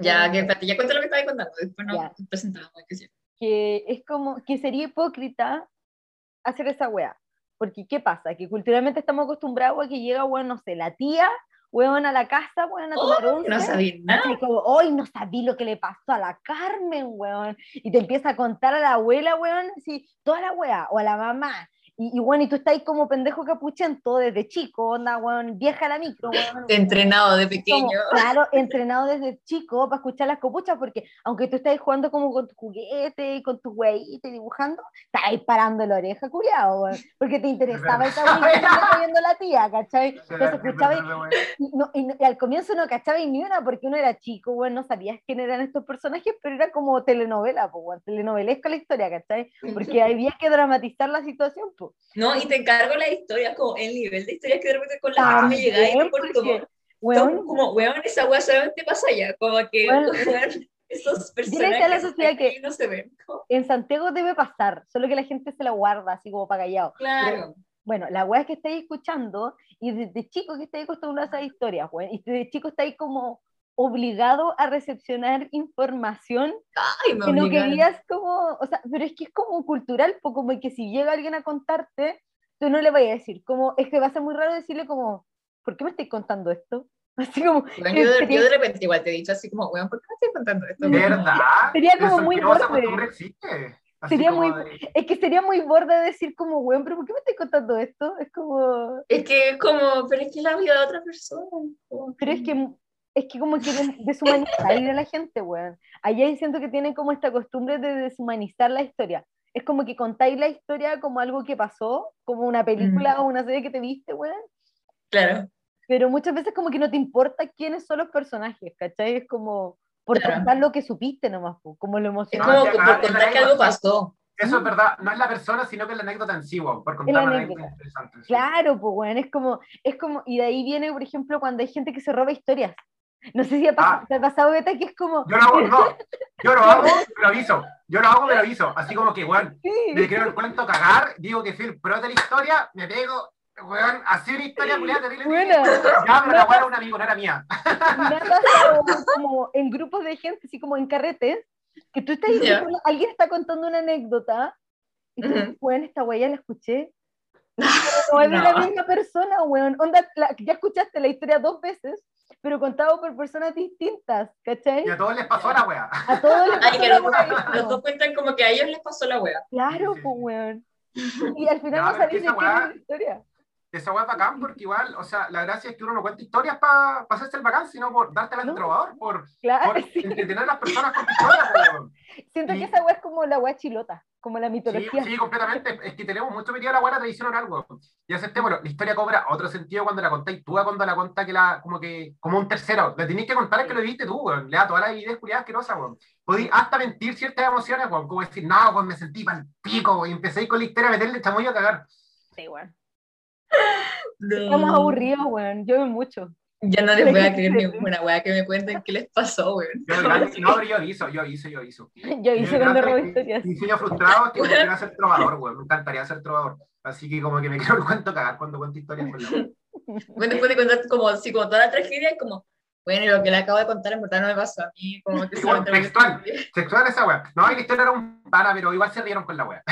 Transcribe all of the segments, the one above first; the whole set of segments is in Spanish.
Ya, que ya cuento lo que estaba contando, después no presentamos, que. Que es como, que sería hipócrita hacer esa wea. Porque, ¿qué pasa? Que culturalmente estamos acostumbrados a que llega, bueno, no sé, la tía, weón, a la casa, weón, a tomar oh, No sabía nada. hoy no sabí lo que le pasó a la Carmen, weón. Y te empieza a contar a la abuela, weón, así, toda la wea, o a la mamá. Y, bueno, y tú estás ahí como pendejo capuchento desde chico, onda, weón, vieja la micro, weón. Entrenado de pequeño. claro, entrenado desde chico para escuchar las copuchas, porque aunque tú estás jugando como con tu juguete y con tu weíte dibujando, estás ahí parando la oreja, culiado, weón, porque te interesaba esa viendo la tía, ¿cachai? Entonces escuchaba y, y, al comienzo no cachaba ni una, porque uno era chico, weón, no sabías quién eran estos personajes, pero era como telenovela, pues, weón, telenovelesca la historia, ¿cachai? Porque había que dramatizar la situación, pues. No, y te encargo la historia, como el nivel de historia que de repente con la me llega y por como, weón, como, weón, esa weá solamente pasa allá, como que, weón, esos personajes la sociedad que no se ven. En Santiago debe pasar, solo que la gente se la guarda así como para callado. Claro. bueno, la weá que estáis escuchando, y desde chico que estáis acostumbrados a esas historias, weón, y desde chico estáis como obligado a recepcionar información que no querías como, o sea, pero es que es como cultural, como que si llega alguien a contarte, tú no le vayas a decir, como, es que va a ser muy raro decirle como, ¿por qué me estoy contando esto? Así como, yo, de, yo, de, repente igual te he dicho así como, weón, ¿por qué me estoy contando esto? ¿Verdad? Sería como muy borde. sería muy, es que sería muy borde decir como, weón, pero ¿por qué me estoy contando esto? Es como... Es que es como, pero es que es la vida de otra persona. Pero es que es que como que deshumanizar a la gente, weón. Allá siento que tienen como esta costumbre de deshumanizar la historia. Es como que contáis la historia como algo que pasó, como una película o una serie que te viste, weón. Claro. Pero muchas veces como que no te importa quiénes son los personajes, ¿cachai? Es como por contar lo que supiste nomás, como lo emocionante. Es como por contar que algo pasó. Eso es verdad, no es la persona, sino que es la anécdota en sí, por contar una anécdota interesante. Claro, pues, bueno, es como, es como, y de ahí viene, por ejemplo, cuando hay gente que se roba historias. No sé si ha pasado, ah. te ha pasado, Beta, que es como... Yo lo hago, no, yo lo hago, me lo aviso. Yo lo hago, me lo aviso. Así como que, weón, sí. me quiero el cuento cagar, digo que soy el pro de la historia, me pego, weón, así una historia culiada terrible. Bueno, ya, pero la weón era un amigo, no era mía. Me ha pasado como en grupos de gente, así como en carretes, que tú estás diciendo, alguien está contando una anécdota, y tú dices, weón, esta weá ya la escuché. No es de la misma persona, weón. Onda, ya escuchaste la historia dos veces, pero contado por personas distintas, ¿cachai? Y a todos les pasó la wea. A todos les pasó la wea. Los dos cuentan como que a ellos les pasó la wea. Claro, pues weón. Y al final no, sabéis de qué es la historia. Esa wea es bacán porque igual, o sea, la gracia es que uno no cuenta historias para pa hacerse el bacán, sino por dártelas de trovador, por, claro, por sí. entretener a las personas con historias. Siento que esa wea es como la wea chilota como la mitología. Sí, sí, completamente. Es que tenemos mucho metido la buena tradición oral, algo. Y acepté, bueno, la historia cobra otro sentido cuando la contáis tú, cuando la contás que la, como que, como un tercero. Le tenéis que contar que lo viste tú, weón. Le da todas las ideas curiosas que no weón. Podéis hasta mentir ciertas emociones, weón. Como decir, no, weón, me sentí pal pico, y empecé con la historia a meterle chamoyo a cagar. Sí, weón. No. Estamos aburridos, weón. Yo veo mucho. Ya no les voy a creer ninguna weá que me cuenten qué les pasó, weón. No, pero yo aviso, yo aviso, yo aviso. Yo hice cuando robé historias. Mi sueño frustrado es que me a ser trovador, weón. Me encantaría ser trovador. Así que como que me quiero el cuento cagar cuando cuento historias con la Bueno, después de contar como, así, como toda la tragedia, como, bueno, lo que le acabo de contar en verdad no me pasó a mí. Como que Igual, textual, textual esa weá. No, la historia era un pana, pero igual se rieron con la weá.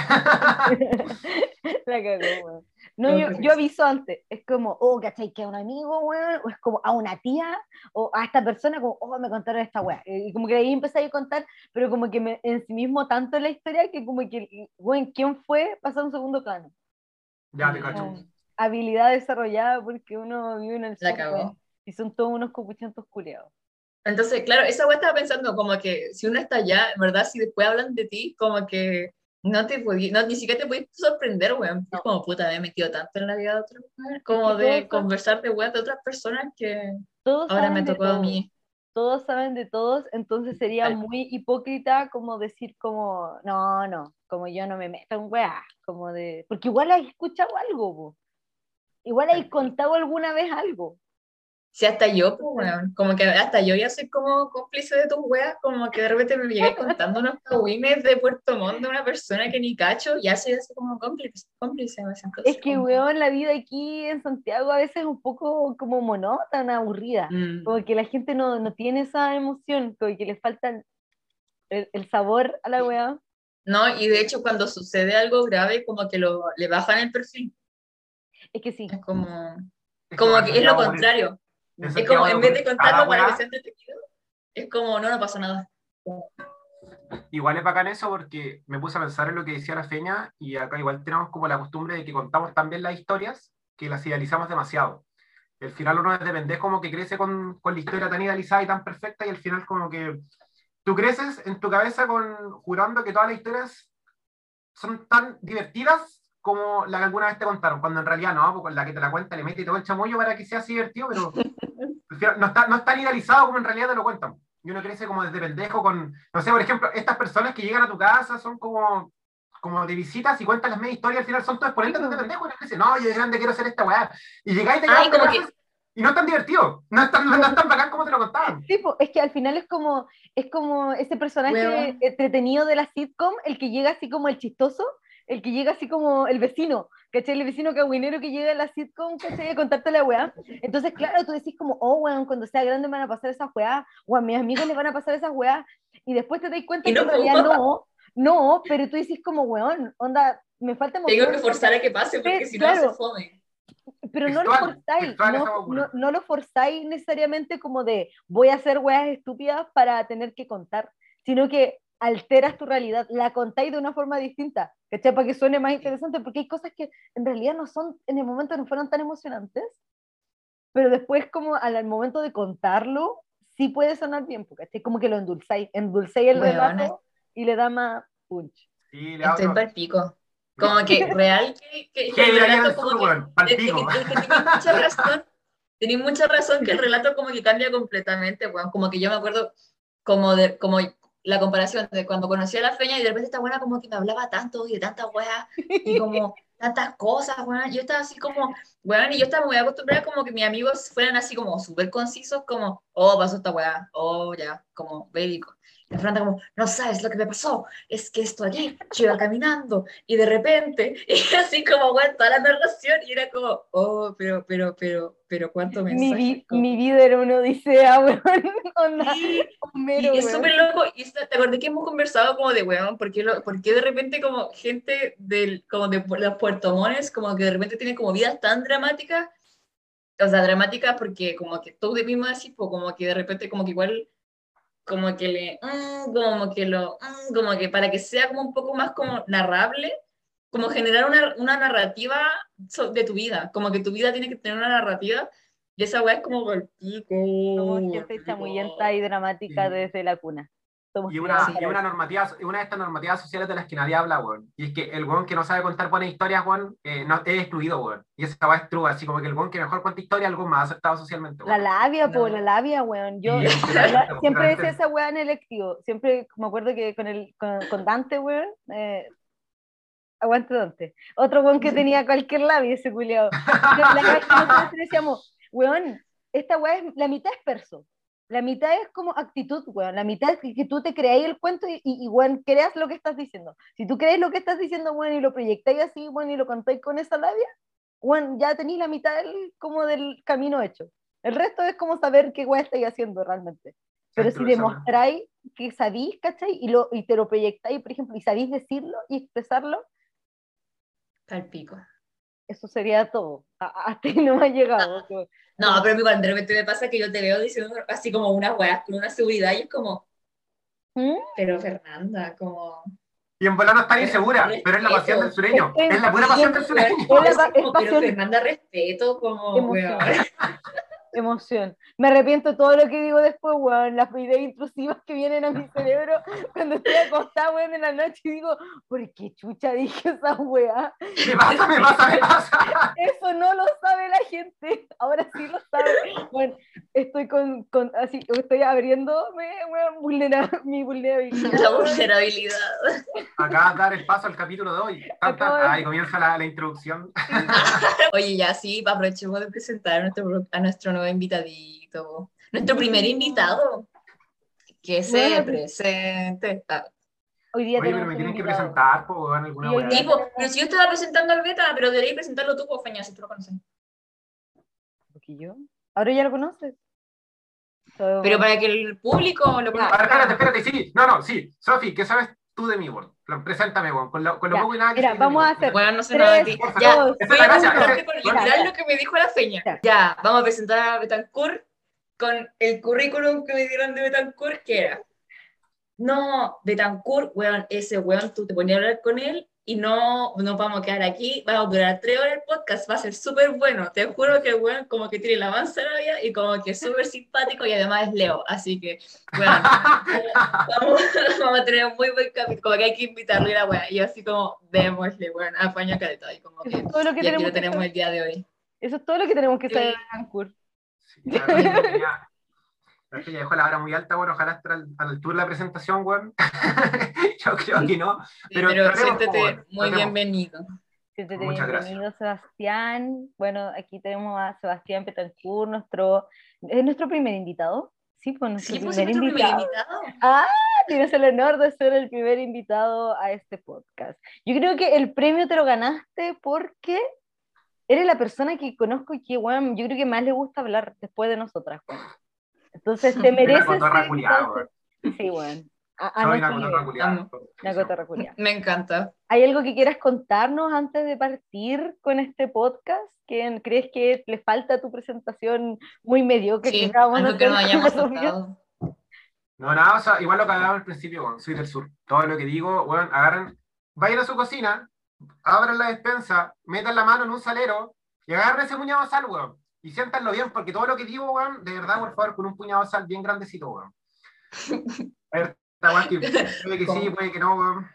la cagó, weón. No, yo, yo, aviso antes, es como, oh, ¿cachai? Que a un amigo, weón, o es como a una tía, o a esta persona, como, oh, me contaron esta weá. Y como que ahí empecé a contar, pero como que me, en sí mismo tanto la historia que como que, weón, ¿quién fue? Pasó a un segundo plano. Ya, te cacho. habilidad desarrollada porque uno vive en el La cagó. Y son todos unos copuchantos culeados. Entonces, claro, esa weá estaba pensando como que si uno está allá, ¿verdad? Si después hablan de ti, como que no te podí, no, ni siquiera te podías sorprender, weón. Es como, puta, me he metido tanto en la vida de otras mujeres, como de conversar de weón de otras personas que ahora me tocó a mí. Todos saben de todos, entonces sería muy hipócrita como decir como, no, no, como yo no me meto en weá, como de, porque igual has escuchado algo, igual has contado alguna vez algo. Si hasta yo, pues, weón, como que hasta yo ya soy como cómplice de tus weas, como que de repente me llegué contando unos cagüines de Puerto Montt de una persona que ni cacho, ya soy así como cómplice, cómplice me siento Es que, como- weón, la vida aquí en Santiago a veces es un poco como monótona, aburrida. Mm. Como que la gente no, no tiene esa emoción, como que le falta el, el sabor a la weá. No, y de hecho cuando sucede algo grave, como que lo, le bajan el perfil, Es que sí. es como, como que es lo contrario. Es como, en vez de contarlo para que sea entretenido, es como, no, no pasa nada. Igual es bacán eso porque me puse a pensar en lo que decía la Feña y acá igual tenemos como la costumbre de que contamos tan bien las historias que las idealizamos demasiado. El final uno de pendejo como que crece con, con la historia tan idealizada y tan perfecta y al final como que tú creces en tu cabeza con jurando que todas las historias son tan divertidas como la que alguna vez te contaron, cuando en realidad no, porque la que te la cuenta le mete todo el chamullo para que sea así divertido, pero final no está, no es tan idealizado como en realidad te lo cuentan. Y uno crece como desde pendejo con, no sé, por ejemplo, estas personas que llegan a tu casa son como, como de visitas y cuentan las medias historias, al final son todos exponentes de pendejo, y uno dice, no, yo de grande quiero hacer esta weá. Y llegáis y te Ay, como cosas y no es tan divertido, no es tan, no es tan bacán como te lo contaban. Sí, es que al final es como, es como ese personaje Weón. entretenido de la sitcom, el que llega así como el chistoso, el que llega así como el vecino, ¿cachai? El vecino cagüinero que llega a la sitcom, ¿cachai? A contarte la weá. Entonces, claro, tú decís como, oh, weón, cuando sea grande me van a pasar esas weá, o a mis amigos les van a pasar esas weá, y después te das cuenta Y que no, en realidad no, no, pero tú dices como, weón, onda, me falta Tengo que forzar a que pase porque Sí, si no claro. se fome. pero no lo forzáis, no, no, no lo forzáis necesariamente como de voy a hacer weas estúpidas para tener que contar, sino que alteras tu realidad, la contáis de una forma distinta, ¿cachai? Para que suene más interesante, porque hay cosas que en realidad no son, en el momento no fueron tan emocionantes, pero después como al, al momento de contarlo, sí puede sonar bien, pues, ¿cachai? Como que lo endulzáis, endulzáis el relato y le da más punch. Sí, le Estoy pa'l pico. Como que real que, que, que ¿Qué el relato como sur, que Es que, mucha razón. Tenéis mucha razón que el relato como que cambia completamente, weón. Como que yo me acuerdo como de como la comparación de cuando conocí a la feña y de repente esta buena como que me hablaba tanto y de tantas weas y como tantas cosas, weón. Yo estaba así como, weón, y yo estaba muy acostumbrada como que mis amigos fueran así como súper concisos, como, oh, pasó esta wea, oh, ya, como bélico. La Fernanda como, no sabes lo que me pasó, es que esto aquí, yo iba caminando y de repente, y así como, weón, toda la narración y era como, oh, pero, pero, pero, pero, ¿cuánto Mi, mensaje? Como- mi vida era una odisea, weón, onda, Sí, Homero, y es súper loco, y te acordé que hemos conversado como de, weón, ¿por qué, lo- por qué de repente como gente del, como de los puertomones, como que de repente tienen como vidas tan dramáticas, o sea, dramáticas porque como que tú de mismo pues como que de repente como que igual, como que le, mm, como que lo, mm, como que para que sea como un poco más como narrable, como generar una, una narrativa de tu vida, como que tu vida tiene que tener una narrativa, y esa weá es como por pico. Somos gente chamullenta y dramática desde la cuna. Somos Y una, y una normativa, una de estas normativas sociales de las que nadie habla, weón. Y es que el weón que no sabe contar buenas historias, weón, eh, no, es excluido, weón. Y esa va es true, así como que el weón que mejor cuenta historias es algo más aceptado socialmente, La weón. labia, po, No. la labia, weón. Yo Sí, la- siempre decía esa weá en el electivo. Siempre me acuerdo que con, el, con, con Dante, weón. Eh, aguante Dante. Otro weón que tenía cualquier labia, ese culiao. La, la nosotros decíamos, weón, esta weá es, la mitad es perso. La mitad es como actitud, weón. La mitad es que, tú te creáis el cuento y, y, y, weón, creas lo que estás diciendo. Si tú crees lo que estás diciendo, weón, y lo proyectáis así, weón, y lo contáis con esa labia, weón, ya tenéis la mitad del, como del camino hecho. El resto es como saber qué weá estáis haciendo realmente. Pero si demostráis que sabéis, ¿cachai? Y, lo, y te lo proyectáis, por ejemplo, y sabéis decirlo y expresarlo, Pa'l pico. eso sería todo. A- a- Hasta ahí no me ha llegado. No, pero cuando de repente me pasa que yo te veo diciendo así como unas weas con una seguridad y es como, ¿Mm? pero Fernanda, como... Y en volar no está insegura, pero es la pasión del sureño. Es la pura pasión del sureño. Pero pasión. Fernanda, respeto, como, Emoción. Me arrepiento todo lo que digo después, weón. Las ideas intrusivas que vienen a mi cerebro cuando estoy acostada, weón, en la noche y digo, ¿por qué chucha dije esa weá? Me pasa, me pasa, me pasa. Eso no lo sabe la gente. Ahora sí lo sabe. Bueno, estoy con, con así, estoy abriéndome, weón, vulnera- mi vulnerabilidad. La vulnerabilidad. Acabas de dar el paso al capítulo de hoy. Tan, tan. Acabo de- Ahí comienza la, la introducción. Oye, ya sí, aprovechemos de presentar a nuestro, a nuestro nuevo invitadito. Nuestro primer invitado. Que se Bueno, presente. Ah, Hoy día Oye, pero me tienen que presentar, pues, weón, alguna día- tipo, pero si yo estaba presentando al beta, pero deberías presentarlo tú, pues, Feña, si tú lo conoces. Porque yo. Ahora ya lo conoces. Pero para que el público lo conozca. espérate, espérate, sí. No, no, sí. Sofi, ¿qué sabes tú de mí, weón? Preséntame, weón. Con lo, con lo Ya, poco y nada que mira, vamos a hacer- Bueno, no sé Tres, nada de ti. dos, Ya, voy es a gracia, preguntarte ese- por literal lo que me dijo la Feña. Ya. Ya, vamos a presentar a Betancourt con el currículum que me dieron de Betancourt, que era. No, Betancourt, weón, ese weón, tú te ponías a hablar con él y no nos vamos a quedar aquí, vamos a durar tres horas el podcast, va a ser súper bueno. Te juro que weón como que tiene la manzana y como que es súper simpático y además es Leo, así que, weón, vamos, vamos a tener un muy buen capítulo, como que hay que invitarlo y la weá, y así como, démosle, weón, apaña caleta, y como que, es todo lo que y aquí tenemos lo que tenemos saber. el día de hoy. Eso es todo lo que tenemos que Sí. saber de Vancouver. Sí, que ya- que ya dejó la hora muy alta, bueno, ojalá esté al, a la altura de la presentación, weón. Yo creo que no. Sí, Pero siéntete muy tratemos. bienvenido. Siéntete Muchas bienvenido, Sebastián. Bueno, aquí tenemos a Sebastián Petancourt, nuestro, ¿es nuestro primer invitado? Sí, pues nuestro Sí, pues primer, nuestro primer invitado. invitado. Ah, tienes el honor de ser el primer invitado a este podcast. Yo creo que el premio te lo ganaste porque eres la persona que conozco y que, bueno, yo creo que más le gusta hablar después de nosotras, weón. Entonces te mereces. invitado. Sí, bueno. A, a Soy una cotorra culiada. Vamos. Una cotorra culiada. Me encanta. ¿Hay algo que quieras contarnos antes de partir con este podcast? ¿Que ¿Crees que le falta a tu presentación muy mediocre Sí, que algo que con hayamos. No, nada, o sea, igual lo que hablaba al principio, weón, soy del sur. Todo lo que digo, weón, agarren, vayan a su cocina, abran la despensa, metan la mano en un salero y agarren ese puñado de sal, weón. Y siéntanlo bien, porque todo lo que digo, weón, de verdad, por favor, con un puñado de sal bien grandecito, weón. A ver, que puede que sí, puede que no, weón.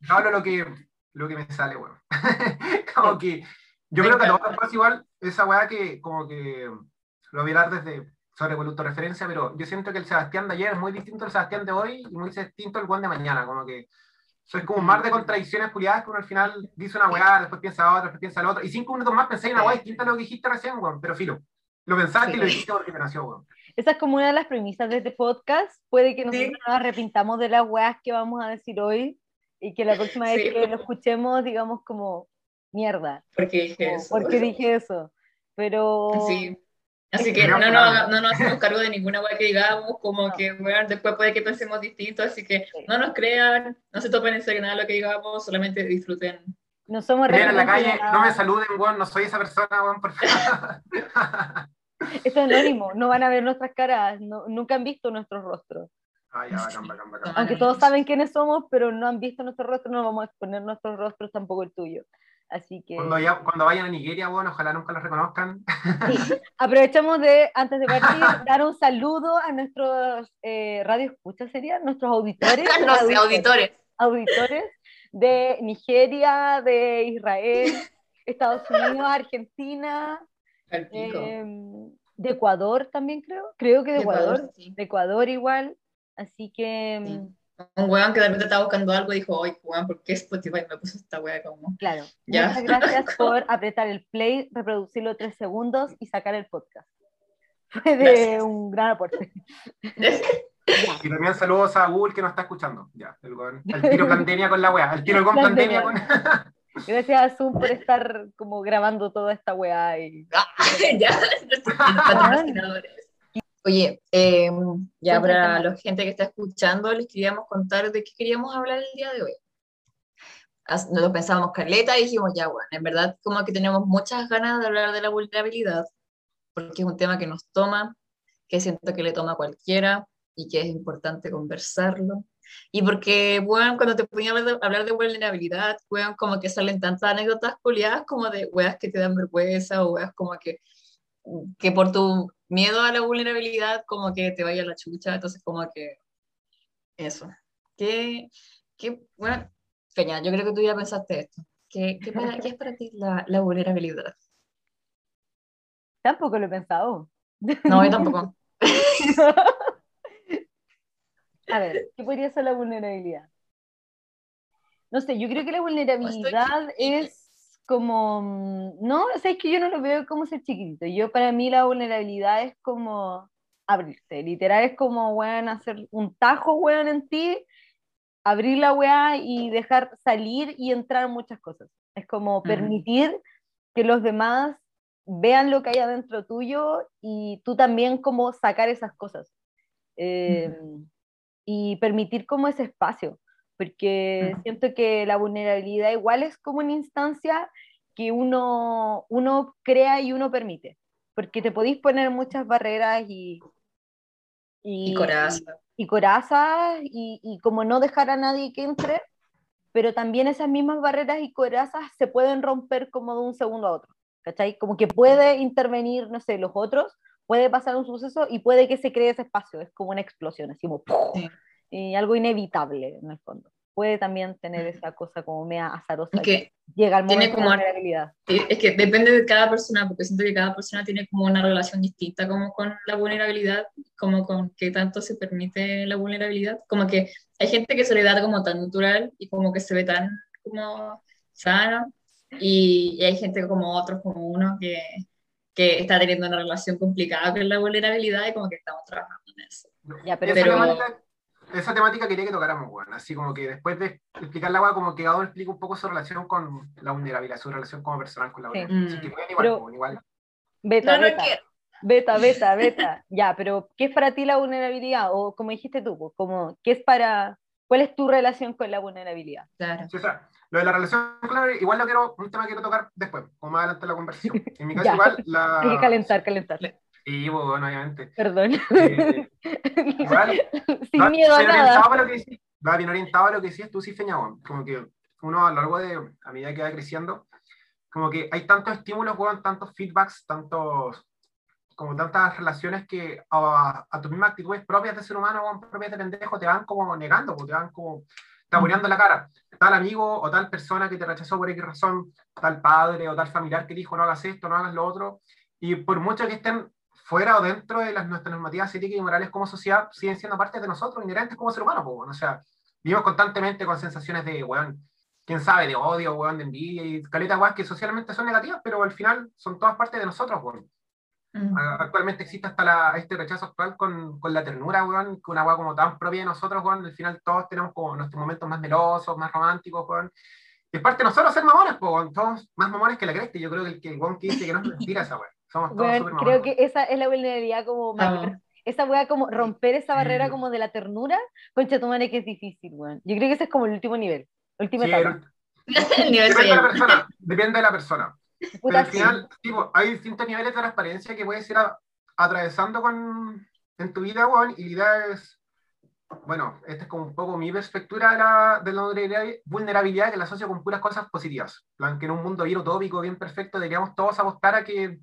Yo hablo lo que, lo que me sale, weón. como que, yo creo que a todos pasa igual, esa weá que, como que, lo voy a dar desde, sobre con referencia, pero yo siento que el Sebastián de ayer es muy distinto al Sebastián de hoy y muy distinto al Juan de mañana, como que soy como un mar de contradicciones culiadas que uno al final dice una weá, después piensa otra, después piensa la otra, y cinco minutos más pensé en una weá distinta a lo que dijiste recién, weón, pero filo, lo pensaste Sí. y lo dijiste porque te nació, weón. Esa es como una de las premisas de este podcast. Puede que nosotros Sí. nos arrepintamos de las weas que vamos a decir hoy y que la próxima vez Sí. que lo escuchemos digamos como mierda. Porque dije eso. ¿Por qué dije eso? Pero Sí. Así que no, que no, no. no nos hacemos cargo de ninguna weá que digamos, como No. que weón, después puede que pensemos distinto, así que Sí. no nos crean, no se topen en serio nada de lo que digamos, solamente disfruten. no somos Miren en la calle, no me saluden, weón, no soy esa persona, weón, por favor. Esto es anónimo, no van a ver nuestras caras, no- nunca han visto nuestros rostros. Ay, ya, bacán, bacán, bacán. Aunque todos saben quiénes somos, pero no han visto nuestros rostros, no vamos a exponer nuestros rostros, tampoco el tuyo. Así que Cuando, ya- cuando vayan a Nigeria, weón, ojalá nunca los reconozcan. sí. aprovechamos de, antes de partir, dar un saludo a nuestros eh, radio escuchas, ¿serían? Nuestros auditores. no sé, auditores. auditores de Nigeria, de Israel, Estados Unidos, Argentina, em, de Ecuador también creo, creo que de, De Ecuador, Ecuador, sí. de Ecuador igual, así que, em, Sí. Un weón que de repente estaba buscando algo y dijo, oye, weón, ¿por qué Spotify me puso esta wea como? claro, Ya. muchas gracias por apretar el play, reproducirlo tres segundos y sacar el podcast. Fue de Gracias. un gran aporte. Y también saludos a Google que nos está escuchando. Ya, el, weón, el tiro pandemia con la weá. El tiro con Pandemia. pandemia con. Gracias a Zoom por estar como grabando toda esta weá y Ah, ya, nuestros patrocinadores. Oye, eh, ya para la gente que está escuchando, les queríamos contar de qué queríamos hablar el día de hoy. Nos lo pensábamos caleta y dijimos, ya, bueno, en verdad como que tenemos muchas ganas de hablar de la vulnerabilidad, porque es un tema que nos toma, que siento que le toma a cualquiera y que es importante conversarlo. Y porque, bueno, cuando te ponía a hablar de, hablar de vulnerabilidad, weón, como que salen tantas anécdotas culiadas como de weas que te dan vergüenza o weas como que, que por tu miedo a la vulnerabilidad como que te vaya la chucha, entonces como que eso. ¿Qué, qué, bueno, Peña, yo creo que tú ya pensaste esto. ¿Qué, qué, para- qué es para ti la, la vulnerabilidad? tampoco lo he pensado. No, yo tampoco. A ver, ¿qué podría ser la vulnerabilidad? No sé, yo creo que la vulnerabilidad Estoy- es como, mm, no, o sea, es que yo no lo veo como ser chiquitito. Yo, para mí, la vulnerabilidad es como abrirse. Literal es como, weón, hacer un tajo, weón, en ti, abrir la weá y dejar salir y entrar muchas cosas. Es como permitir que los demás vean lo que hay adentro tuyo y tú también como sacar esas cosas. Em, y permitir como ese espacio, porque siento que la vulnerabilidad igual es como una instancia que uno, uno crea y uno permite, porque te podéis poner muchas barreras y... Y, y corazas. Y, corazas y, y como no dejar a nadie que entre, pero también esas mismas barreras y corazas se pueden romper como de un segundo a otro, ¿cachai? Como que puede intervenir, no sé, los otros, puede pasar un suceso y puede que se cree ese espacio, es como una explosión, así como y algo inevitable en el fondo. Puede también tener esa cosa como mea azarosa que llega al momento como, de la realidad. Es que depende de cada persona, porque siento que cada persona tiene como una relación distinta como con la vulnerabilidad, como con qué tanto se permite la vulnerabilidad. Como que hay gente que se le da como tan natural y como que se ve tan como sano, y, y hay gente como otros, como uno, que, que está teniendo una relación complicada con la vulnerabilidad y como que estamos trabajando en eso. Ya, pero, esa, temática, esa, temática, quería que tocáramos, bueno, así como que después de explicar la como que uno explica un poco su relación con la vulnerabilidad, su relación como personal con la vulnerabilidad. Sí. igual, pero, igual. Beta, no, beta. Beta, beta, beta. ya, pero ¿qué es para ti la vulnerabilidad? O como dijiste tú, como, ¿qué es para, cuál es tu relación con la vulnerabilidad? Claro. Sí, o sea, lo de la relación clave, igual lo quiero, un tema que quiero tocar después, como más adelante la conversación. En mi caso, igual la. Hay que calentar, calentar. Y bueno, obviamente. Perdón. Eh, Sin miedo a nada. Lo que va bien orientado a lo que decías tú, sí, Feña, Como que uno a lo largo de, a medida que va creciendo, como que hay tantos estímulos, weón, tantos feedbacks, tantos, como tantas relaciones que a, a tus mismas actitudes propias de ser humano, propias de pendejo, te van como negando, te van como tabureando la cara. Tal amigo o tal persona que te rechazó por X razón, tal padre o tal familiar que dijo no hagas esto, no hagas lo otro. Y por mucho que estén fuera o dentro de las, nuestras normativas éticas y morales como sociedad, siguen siendo parte de nosotros, inherentes como ser humano. Pues, o sea, vivimos constantemente con sensaciones de, weón, quién sabe, de odio, weón, de envidia y caletas, weón, que socialmente son negativas, pero al final son todas partes de nosotros, weón. Actualmente existe hasta la, este rechazo actual con, con la ternura, weón, que una weá como tan propia de nosotros, weón, al final todos tenemos como nuestros momentos más melosos, más románticos, weón. Y es parte de nosotros ser mamones, weón, todos más mamones que la cresta, yo creo que el, que el weón que dice que no es mentira esa weón. Somos todos bueno, Creo que esa es la vulnerabilidad como mayor. Esa weá como romper esa barrera como de la ternura, concha tu madre que es difícil, weón. Yo creo que ese es como el último nivel, última sí, el, nivel depende de la persona, depende de la persona. Pero al final, tipo, hay distintos niveles de transparencia que puedes ir atravesando con, en tu vida, Juan, y la idea es, bueno, esta es como un poco mi perspectiva de la, de la vulnerabilidad que la asocio con puras cosas positivas. Plan, que en un mundo bien utópico, bien perfecto, deberíamos todos apostar a que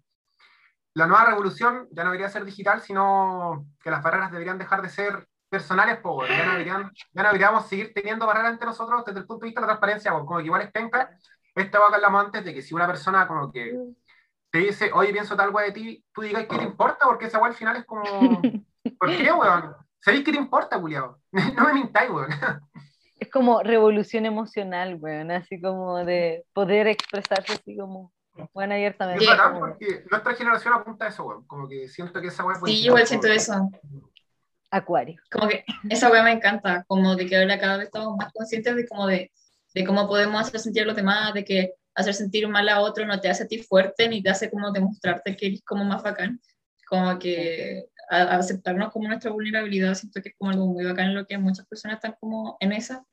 la nueva revolución ya no debería ser digital, sino que las barreras deberían dejar de ser personales, pues, ya, no deberían, ya no deberíamos seguir teniendo barreras entre nosotros desde el punto de vista de la transparencia, como que igual es penca esta a hablamos antes de que si una persona como que te dice, oye, pienso tal weá de ti, tú digas qué te importa, porque esa weá al final es como, ¿por qué, weón? ¿Sabéis qué te importa, culiado? no me mintáis, weón. es como revolución emocional, weón, así como de poder expresarse así como, bueno, abiertamente. Es verdad, porque nuestra generación apunta a eso, weón, como que siento que esa weá... Sí, igual siento eso. Acuario. Como que esa weá me encanta, como de que ahora cada vez estamos más conscientes de como de de cómo podemos hacer sentir a los demás, de que hacer sentir mal a otro no te hace a ti fuerte ni te hace como demostrarte que eres como más bacán, como que aceptarnos como nuestra vulnerabilidad, siento que es como algo muy bacán en lo que muchas personas están como en esa.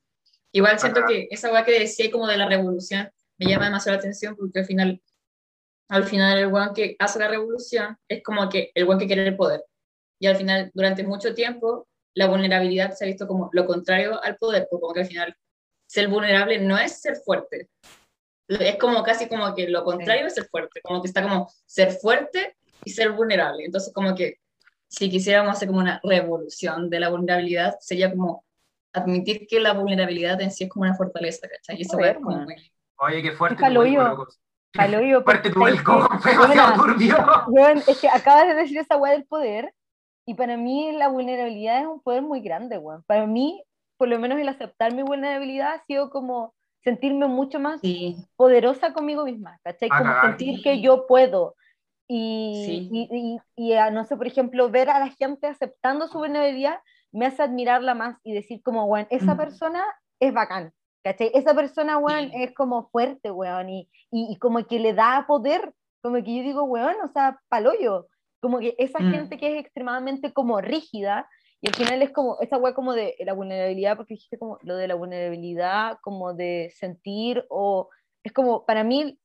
Igual siento que esa weá que decía como de la revolución me llama demasiado la atención porque al final, al final el weón que hace la revolución es como que el weón que quiere el poder. Y al final, durante mucho tiempo, la vulnerabilidad se ha visto como lo contrario al poder, porque como que al final ser vulnerable no es ser fuerte. Es como casi como que lo contrario es ser fuerte, como que está como ser fuerte y ser vulnerable. Entonces como que si quisiéramos hacer como una revolución de la vulnerabilidad, sería como admitir que la vulnerabilidad en sí es como una fortaleza, ¿cachai? Y eso es como muy... Oye, qué fuerte. Paloyo, fuerte tu el Es que acabas de decir esa weá del poder, y para mí la vulnerabilidad es un poder muy grande, weón. Para mí, por lo menos el aceptar mi vulnerabilidad ha sido como sentirme mucho más Sí, poderosa conmigo misma, ¿cachai? Como sentir que yo puedo. Y, Sí. y, y- y, ah, no sé, por ejemplo, ver a la gente aceptando su vulnerabilidad me hace admirarla más y decir como, bueno, esa Mm. persona es bacán, ¿cachai? Esa persona, weón, es como fuerte, weón, y, y, y como que le da poder, como que yo digo, weón, o sea, paloyo, como que esa Mm. gente que es extremadamente como rígida, y al final es como, esa weá como de la vulnerabilidad, porque dijiste como lo de la vulnerabilidad, como de sentir, o es como, para mí,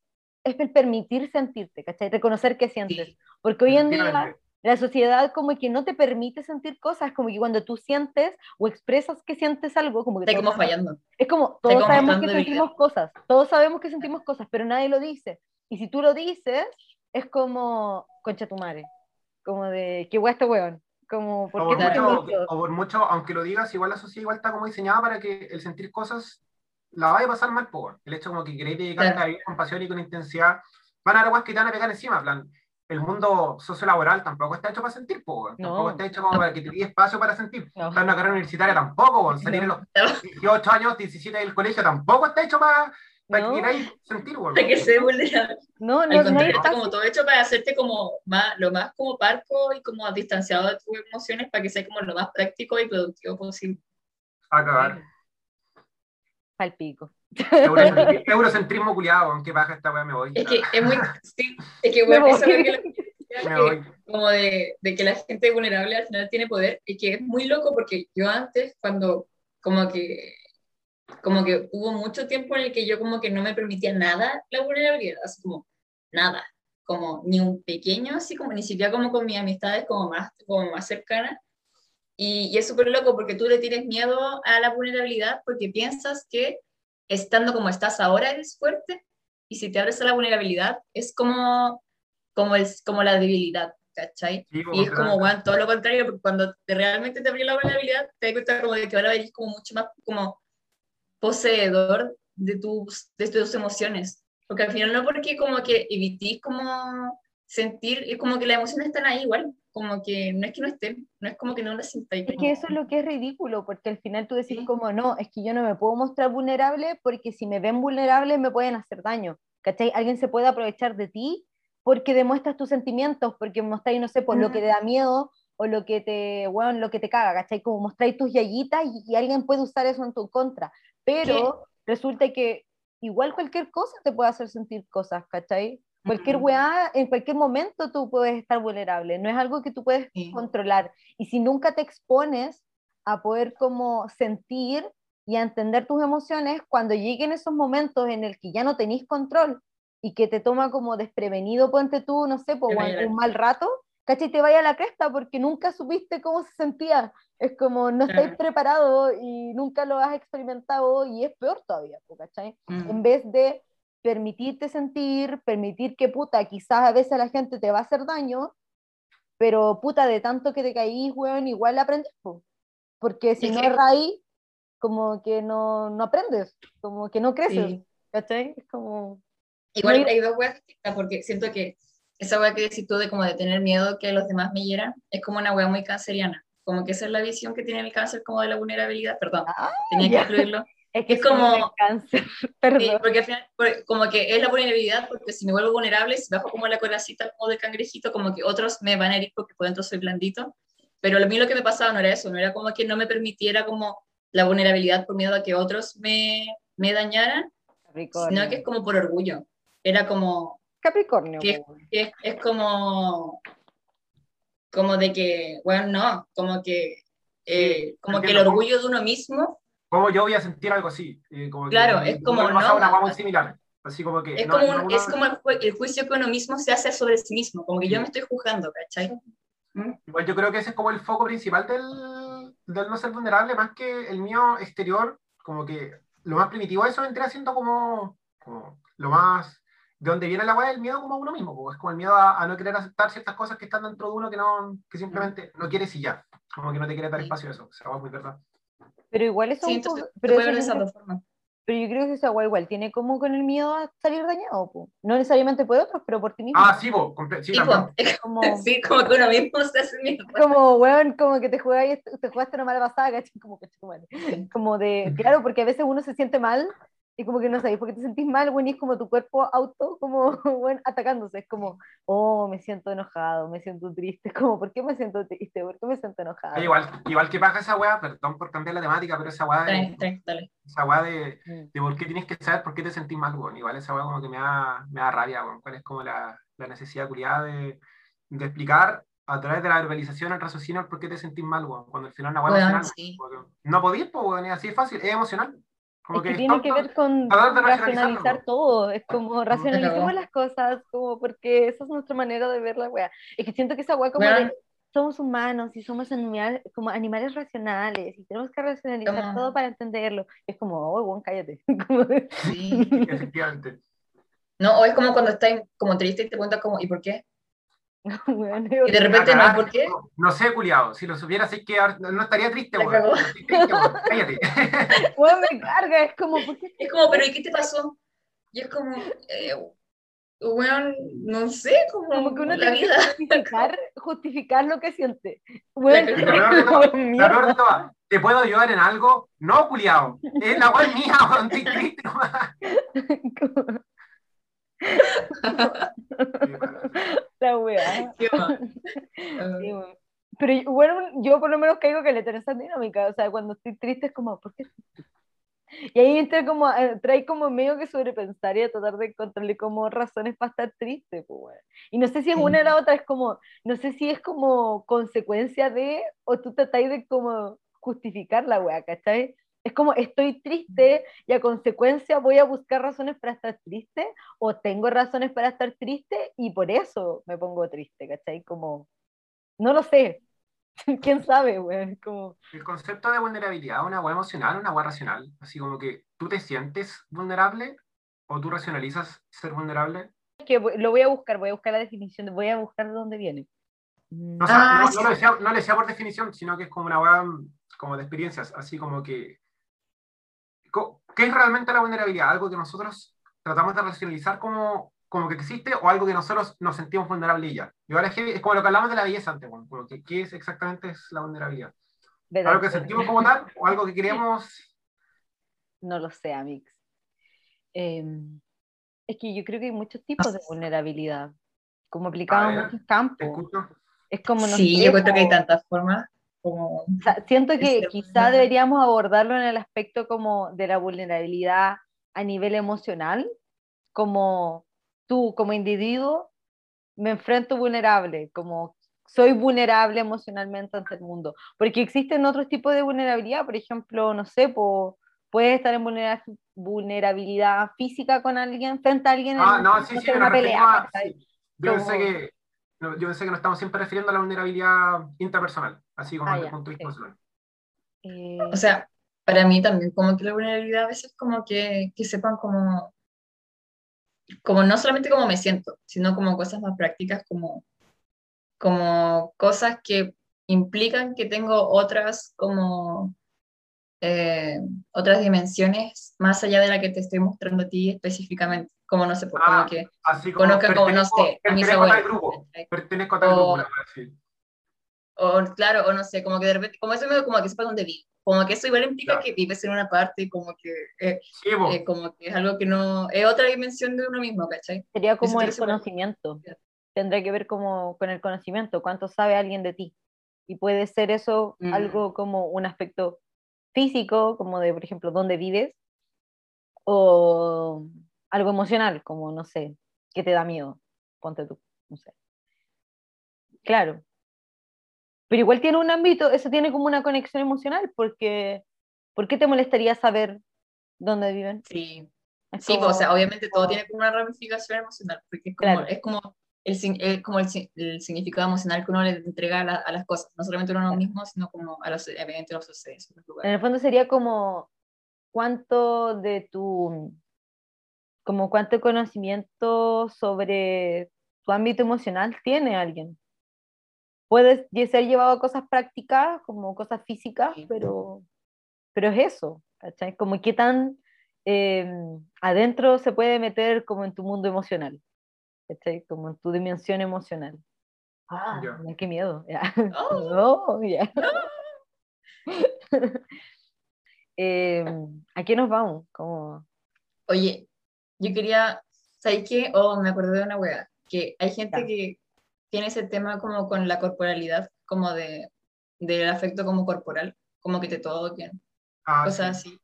es el permitir sentirte, ¿cachai? Reconocer que sientes. Porque hoy en día. La sociedad como que no te permite sentir cosas, como que cuando tú sientes o expresas que sientes algo, como que está como fallando. es como, todos como sabemos que sentimos cosas, todos sabemos que sentimos cosas, pero nadie lo dice. Y si tú lo dices, es como, concha tu madre, como de, qué guay este weón, como, O ¿por por, qué te mucho, o por mucho, aunque lo digas, igual la sociedad igual está como diseñada para que el sentir cosas la vaya a pasar mal, por el hecho como que queréis dedicarte Claro. a vivir con pasión y con intensidad, van a haber aguas que te van a pegar encima, en plan, el mundo sociolaboral tampoco está hecho para sentir, po, No. tampoco está hecho como para que te dé espacio para sentir. No. Estar en una carrera universitaria tampoco, po, salir No. en los 18 años, 17 del colegio tampoco está hecho para, que queráis sentir, po. Para que se vulnerable. No, no, no está como todo hecho para hacerte como más, lo más como parco y como distanciado de tus emociones para que sea como lo más práctico y productivo posible. A cagar. Pal pico. Eurocentrismo, eurocentrismo culiado, aunque baja esta weá me voy. Es que es muy, sí, es que bueno, eso es que voy. como de, de que la gente vulnerable al final tiene poder, y que es muy loco porque yo antes, cuando como que, como que hubo mucho tiempo en el que yo como que no me permitía nada la vulnerabilidad, así como nada, como ni un pequeño, así como ni siquiera como con mis amistades como más, como más cercanas. Y, y es súper loco porque tú le tienes miedo a la vulnerabilidad porque piensas que estando como estás ahora eres fuerte y si te abres a la vulnerabilidad es como, como, el, como la debilidad, ¿cachai? Sí, Y es como, bueno, todo lo contrario, porque cuando te, realmente te abrió la vulnerabilidad, te das cuenta como de que ahora eres como mucho más como poseedor de tus, de tus emociones. Porque al final no porque como que evitís como sentir, es como que las emociones están ahí igual, como que no es que no estén, no es como que no las sintáis. Es que eso es lo que es ridículo, porque al final tú decís Sí. como, no, es que yo no me puedo mostrar vulnerable porque si me ven vulnerable me pueden hacer daño, ¿cachai? Alguien se puede aprovechar de ti porque demuestras tus sentimientos, porque mostráis, no sé, por lo que te da miedo o lo que te, bueno, lo que te caga, ¿cachai? Como mostráis tus yayitas y, y alguien puede usar eso en tu contra, pero resulta que igual cualquier cosa te puede hacer sentir cosas, ¿cachai? Cualquier weá, en cualquier momento tú puedes estar vulnerable, no es algo que tú puedes Sí. controlar. Y si nunca te expones a poder como sentir y a entender tus emociones, cuando lleguen esos momentos en el que ya no tenéis control y que te toma como desprevenido, ponte tú, no sé, po, Te un, mal rato, ¿cachai? Te vaya a la cresta porque nunca supiste cómo se sentía. Es como no estáis preparado y nunca lo has experimentado y es peor todavía, ¿cachai? Mm. en vez de permitirte sentir, permitir que puta, quizás a veces la gente te va a hacer daño, pero puta, de tanto que te caís, weón, igual aprendes, po. porque si Es no erráis, como que no, no aprendes, como que no creces, Sí. ¿cachai? Es como... Igual hay dos weas distintas, porque siento que esa wea que decís tú de como de tener miedo que los demás me hieran, es como una wea muy canceriana. Como que esa es la visión que tiene el cáncer como de la vulnerabilidad, perdón, Ah, tenía que incluirlo. Es que Es como- cáncer, Sí, perdón. porque al final, como que es la vulnerabilidad, porque si me vuelvo vulnerable, si bajo como la coracita como de cangrejito, como que otros me van a herir porque por dentro soy blandito. Pero a mí lo que me pasaba no era eso, no era como que no me permitiera como la vulnerabilidad por miedo a que otros me, me dañaran, Capricornio. sino que es como por orgullo. Era como, Capricornio. que- weón. que es, es como, como de que, bueno, no, como que, eh, como que el orgullo de uno mismo ¿Cómo yo voy a sentir algo así? Eh, como que- Claro, es como, no, una muy similar. Así como que. es no, como, un- es como el, ju- el juicio que uno mismo se hace sobre sí mismo, como que yo Sí. me estoy juzgando, ¿cachai? Igual yo creo que ese es como el foco principal del, del no ser vulnerable, más que el mío exterior, como que lo más primitivo de eso vendría siendo como, como lo más, de donde viene la weá del miedo como a uno mismo, porque es como el miedo a, a no querer aceptar ciertas cosas que están dentro de uno que, no, que simplemente no quieres y ya, como que no te quiere dar espacio a eso, o sea, es muy verdad. Pero igual eso Sí, un entonces poco- se pero puede eso ver de yo esas creo- dos formas. Pero yo creo que esa agua igual tiene como con el miedo a salir dañado, po. no necesariamente por otros, pero por ti mismo. Ah, sí, vos, sí, Sí, como, sí, como que uno mismo se hace mierda. como weón, como que te jugáis, te jugaste una mala pasada, ¿cachai? Como, que, como de, claro, porque a veces uno se siente mal y como que no sabéis por qué te sentís mal, bueno, y es como tu cuerpo auto, como, bueno, atacándose, es como, oh, me siento enojado, me siento triste, es como, ¿por qué me siento triste? ¿Por qué me siento enojado? Igual, igual que pasa esa weá, perdón por cambiar la temática, pero esa weá de, dale, dale. esa weá de, Mm. de por qué tienes que saber por qué te sentís mal, weón. Igual esa weá como que me da, me da rabia, weón. ¿Cuál es como la, la necesidad culiada de, de explicar a través de la verbalización al raciocinio el por qué te sentís mal, weón? Cuando al final una weá emocional. sí. No podís, pues, es así de fácil, es emocional. Como Es que es tiene que ver con racionalizar todo, es como racionalicemos las cosas, como porque esa es nuestra manera de ver la wea. Es que siento que esa wea como de somos humanos y somos animales, como animales racionales y tenemos que racionalizar todo para entenderlo. Es como, oh, weón, cállate. Sí. Efectivamente. No, o es como cuando estás como triste y te preguntas como, ¿y por qué? weón, Y de repente no, ¿por qué? No, sé, culiado. Si lo supieras, es que no estaría triste, La weón. cagó. No estoy triste, weón. Cállate. weón, me carga, es como, ¿por qué Es como, ¿pero y qué te pasó? Y es como, eh, weón, no sé, como, como que uno la tiene que vida. justificar, justificar lo que siente. Weón, La la de todo, ¿te puedo ayudar en algo? No, culiado. Es la weá mía, weón. Estoy triste la wea. Weón. Pero bueno, yo por lo menos caigo que le tengo esa dinámica, o sea, cuando estoy triste es como, ¿por qué? Y ahí entra como, eh, trae como medio que sobrepensar y a tratar de encontrarle como razones para estar triste, pues, weón. Y no sé si es Sí. una o la otra, es como, no sé si es como consecuencia de, o tú tratáis de como justificar la weá, ¿cachai? Es como, estoy triste y a consecuencia voy a buscar razones para estar triste, o tengo razones para estar triste y por eso me pongo triste, ¿cachai? Como, no lo sé. ¿Quién sabe, weón? Como, El concepto de vulnerabilidad es una weá emocional, una weá racional. Así como que tú te sientes vulnerable o tú racionalizas ser vulnerable. que voy- lo voy a buscar, voy a buscar la definición, voy a buscar de dónde viene. No, o sea, Ah, no, sí. no lo decía, no lo decía por definición, sino que es como una weá mm, como de experiencias. Así como que. ¿Qué es realmente la vulnerabilidad? Algo que nosotros tratamos de racionalizar como, como que existe o algo que nosotros nos sentimos vulnerables y ya. Igual es, que- es como lo que hablamos de la belleza antes, bueno, como que, ¿qué es exactamente es la vulnerabilidad? ¿verdad? ¿Algo que sentimos como tal o algo que queremos No lo sé, Amix. Em, es que yo creo que hay muchos tipos de vulnerabilidad, como aplicado en muchos ¿Te campos. Es como, no Sí, sé, yo creo que hay tantas formas como... o sea, siento que Este, quizá deberíamos abordarlo en el aspecto como de la vulnerabilidad a nivel emocional, como tú como individuo me enfrento vulnerable, como soy vulnerable emocionalmente ante el mundo, porque existen otros tipos de vulnerabilidad, por ejemplo, no sé, po- puedes estar en vulnera- vulnerabilidad física con alguien, frente a alguien Ah, en no, sí, sí, sé, una pelea. a- sí. Yo Como- pensé que no, yo pensé que nos estamos siempre refiriendo a la vulnerabilidad interpersonal, así como Ah, desde ya, el punto de vista emocional. Eh, O sea, para mí también como que la vulnerabilidad a veces como que, que sepan como, como no solamente cómo me siento, sino como cosas más prácticas, como, como cosas que implican que tengo otras como eh, otras dimensiones más allá de la que te estoy mostrando a ti específicamente, como no sé, pues, como Ah, que Así como conozcan como, no sé, a mis tal abuelos. pertenezco a tal O- grupo. O claro, o no sé, como que de repente, como eso medio como que sepa dónde vivo, como que eso igual implica Ya. que vives en una parte, como que, eh, Sí, eh, como que es algo que no, es otra dimensión de uno mismo, ¿cachai? Sería como siento el se puede- conocimiento. Tendría que ver como con el conocimiento, cuánto sabe alguien de ti. Y puede ser eso Mm. algo como un aspecto físico, como de, por ejemplo, dónde vives, o algo emocional, como, no sé, qué te da miedo, ponte tú, no sé. Claro. Pero igual tiene un ámbito, eso tiene como una conexión emocional, porque ¿por qué te molestaría saber dónde viven? Sí, Es sí, pues, o sea, como- obviamente todo como- tiene como una ramificación emocional, porque es como, Claro. es como, el, es como el, el significado emocional que uno le entrega a, la- a las cosas, no solamente a uno mismo, sino como a los eventos, a los sucesos. a los En el fondo sería como cuánto de tu, como cuánto conocimiento sobre tu ámbito emocional tiene alguien. Puede ser llevado a cosas prácticas, como cosas físicas, Sí. pero, pero es eso, ¿cachai? Como qué tan eh, adentro se puede meter como en tu mundo emocional, ¿cachai? Como en tu dimensión emocional. Ah, Ya. ay, qué miedo. ya. Oh. No, ya. Eh, ¿a qué nos vamos? Como Oye, yo quería, ¿sabes qué? Oh, me acordé de una wea, que hay gente Ya. que tiene ese tema como con la corporalidad, como de, del afecto como corporal, como que te toquen, Ah, cosas sí. así.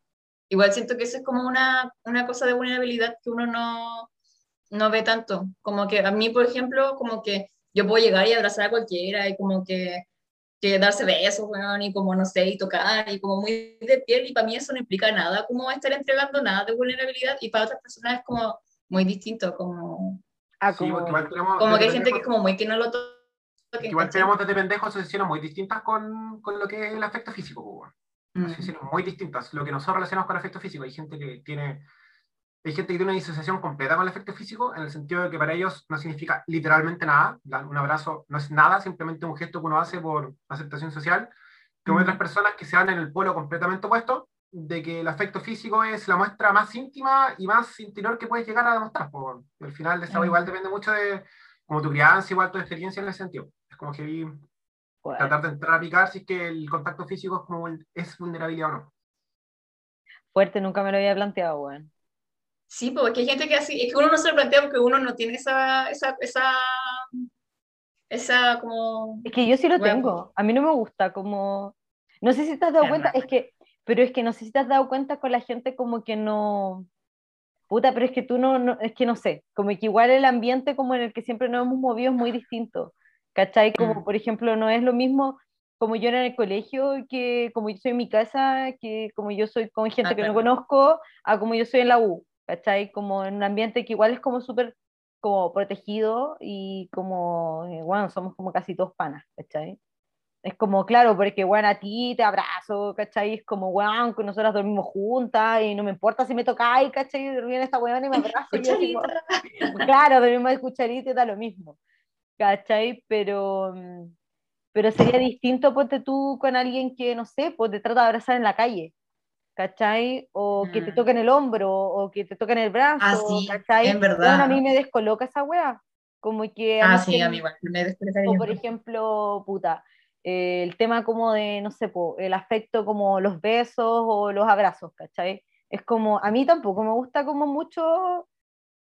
Igual siento que eso es como una, una cosa de vulnerabilidad que uno no, no ve tanto. Como que a mí, por ejemplo, como que yo puedo llegar y abrazar a cualquiera y como que, que darse besos, weón, y como, no sé, y tocar, y como muy de piel, y para mí eso no implica nada, como estar entregando nada de vulnerabilidad, y para otras personas es como muy distinto, como, Ah, Sí, como, porque igual tenemos, como que hay gente que es como muy que no lo toque. igual tenemos desde pendejos asociaciones muy distintas con, con lo que es el afecto físico, pues, weón. Mm. asociaciones muy distintas. Lo que nosotros relacionamos con el afecto físico, hay gente que tiene, hay gente que tiene una disociación completa con el afecto físico, en el sentido de que para ellos no significa literalmente nada. Un abrazo no es nada, simplemente un gesto que uno hace por aceptación social. Como Mm. otras personas que se dan en el polo completamente opuesto, de que el afecto físico es la muestra más íntima y más interior que puedes llegar a demostrar. Por, al final de esa Mm. igual depende mucho de como tu crianza, igual tu experiencia en ese sentido. Es como que vi bueno, tratar de entrar a picar si es que el contacto físico es como el- es vulnerabilidad o no. fuerte, nunca me lo había planteado, weón. Sí, porque hay gente que así, es que uno no se lo plantea porque uno no tiene esa, esa, esa, esa como... Es que yo sí lo Bueno. tengo. A mí no me gusta, como. No sé si te has dado Ya, cuenta, no. es que. Pero es que no sé si te has dado cuenta con la gente como que no. Puta, pero es que tú no, no- es que no sé, como que igual el ambiente como en el que siempre nos hemos movido es muy distinto, ¿cachai? Como Mm. por ejemplo, no es lo mismo como yo era en el colegio, que como yo soy en mi casa, que como yo soy con gente Ah, que no conozco, a como yo soy en la U, ¿cachai? Como en un ambiente que igual es como súper como protegido y como, eh, bueno, somos como casi todos panas, ¿cachai? Es como, claro, porque, bueno, a ti te abrazo, ¿cachai? Es como, weón, que nosotras dormimos juntas y no me importa si me tocáis, ¿cachai? Dormí en esta weón y me abrazo. y yo Cucharita. claro, dormimos de cucharita y da lo mismo, ¿cachai? Pero, mm, pero sería distinto, ponte tú con alguien que, no sé, pues te trata de abrazar en la calle, ¿cachai? O que te Mm. toque en el hombro, o que te toque en el brazo, Ah, sí, ¿cachai? en verdad. Weón, a mí me descoloca esa wea. Como que Ah, sí, que- a mí igual, me o despertaría. por ejemplo, puta, eh, el tema como de, no sé, po, el afecto como los besos o los abrazos, ¿cachai? Es como, a mí tampoco me gusta como mucho,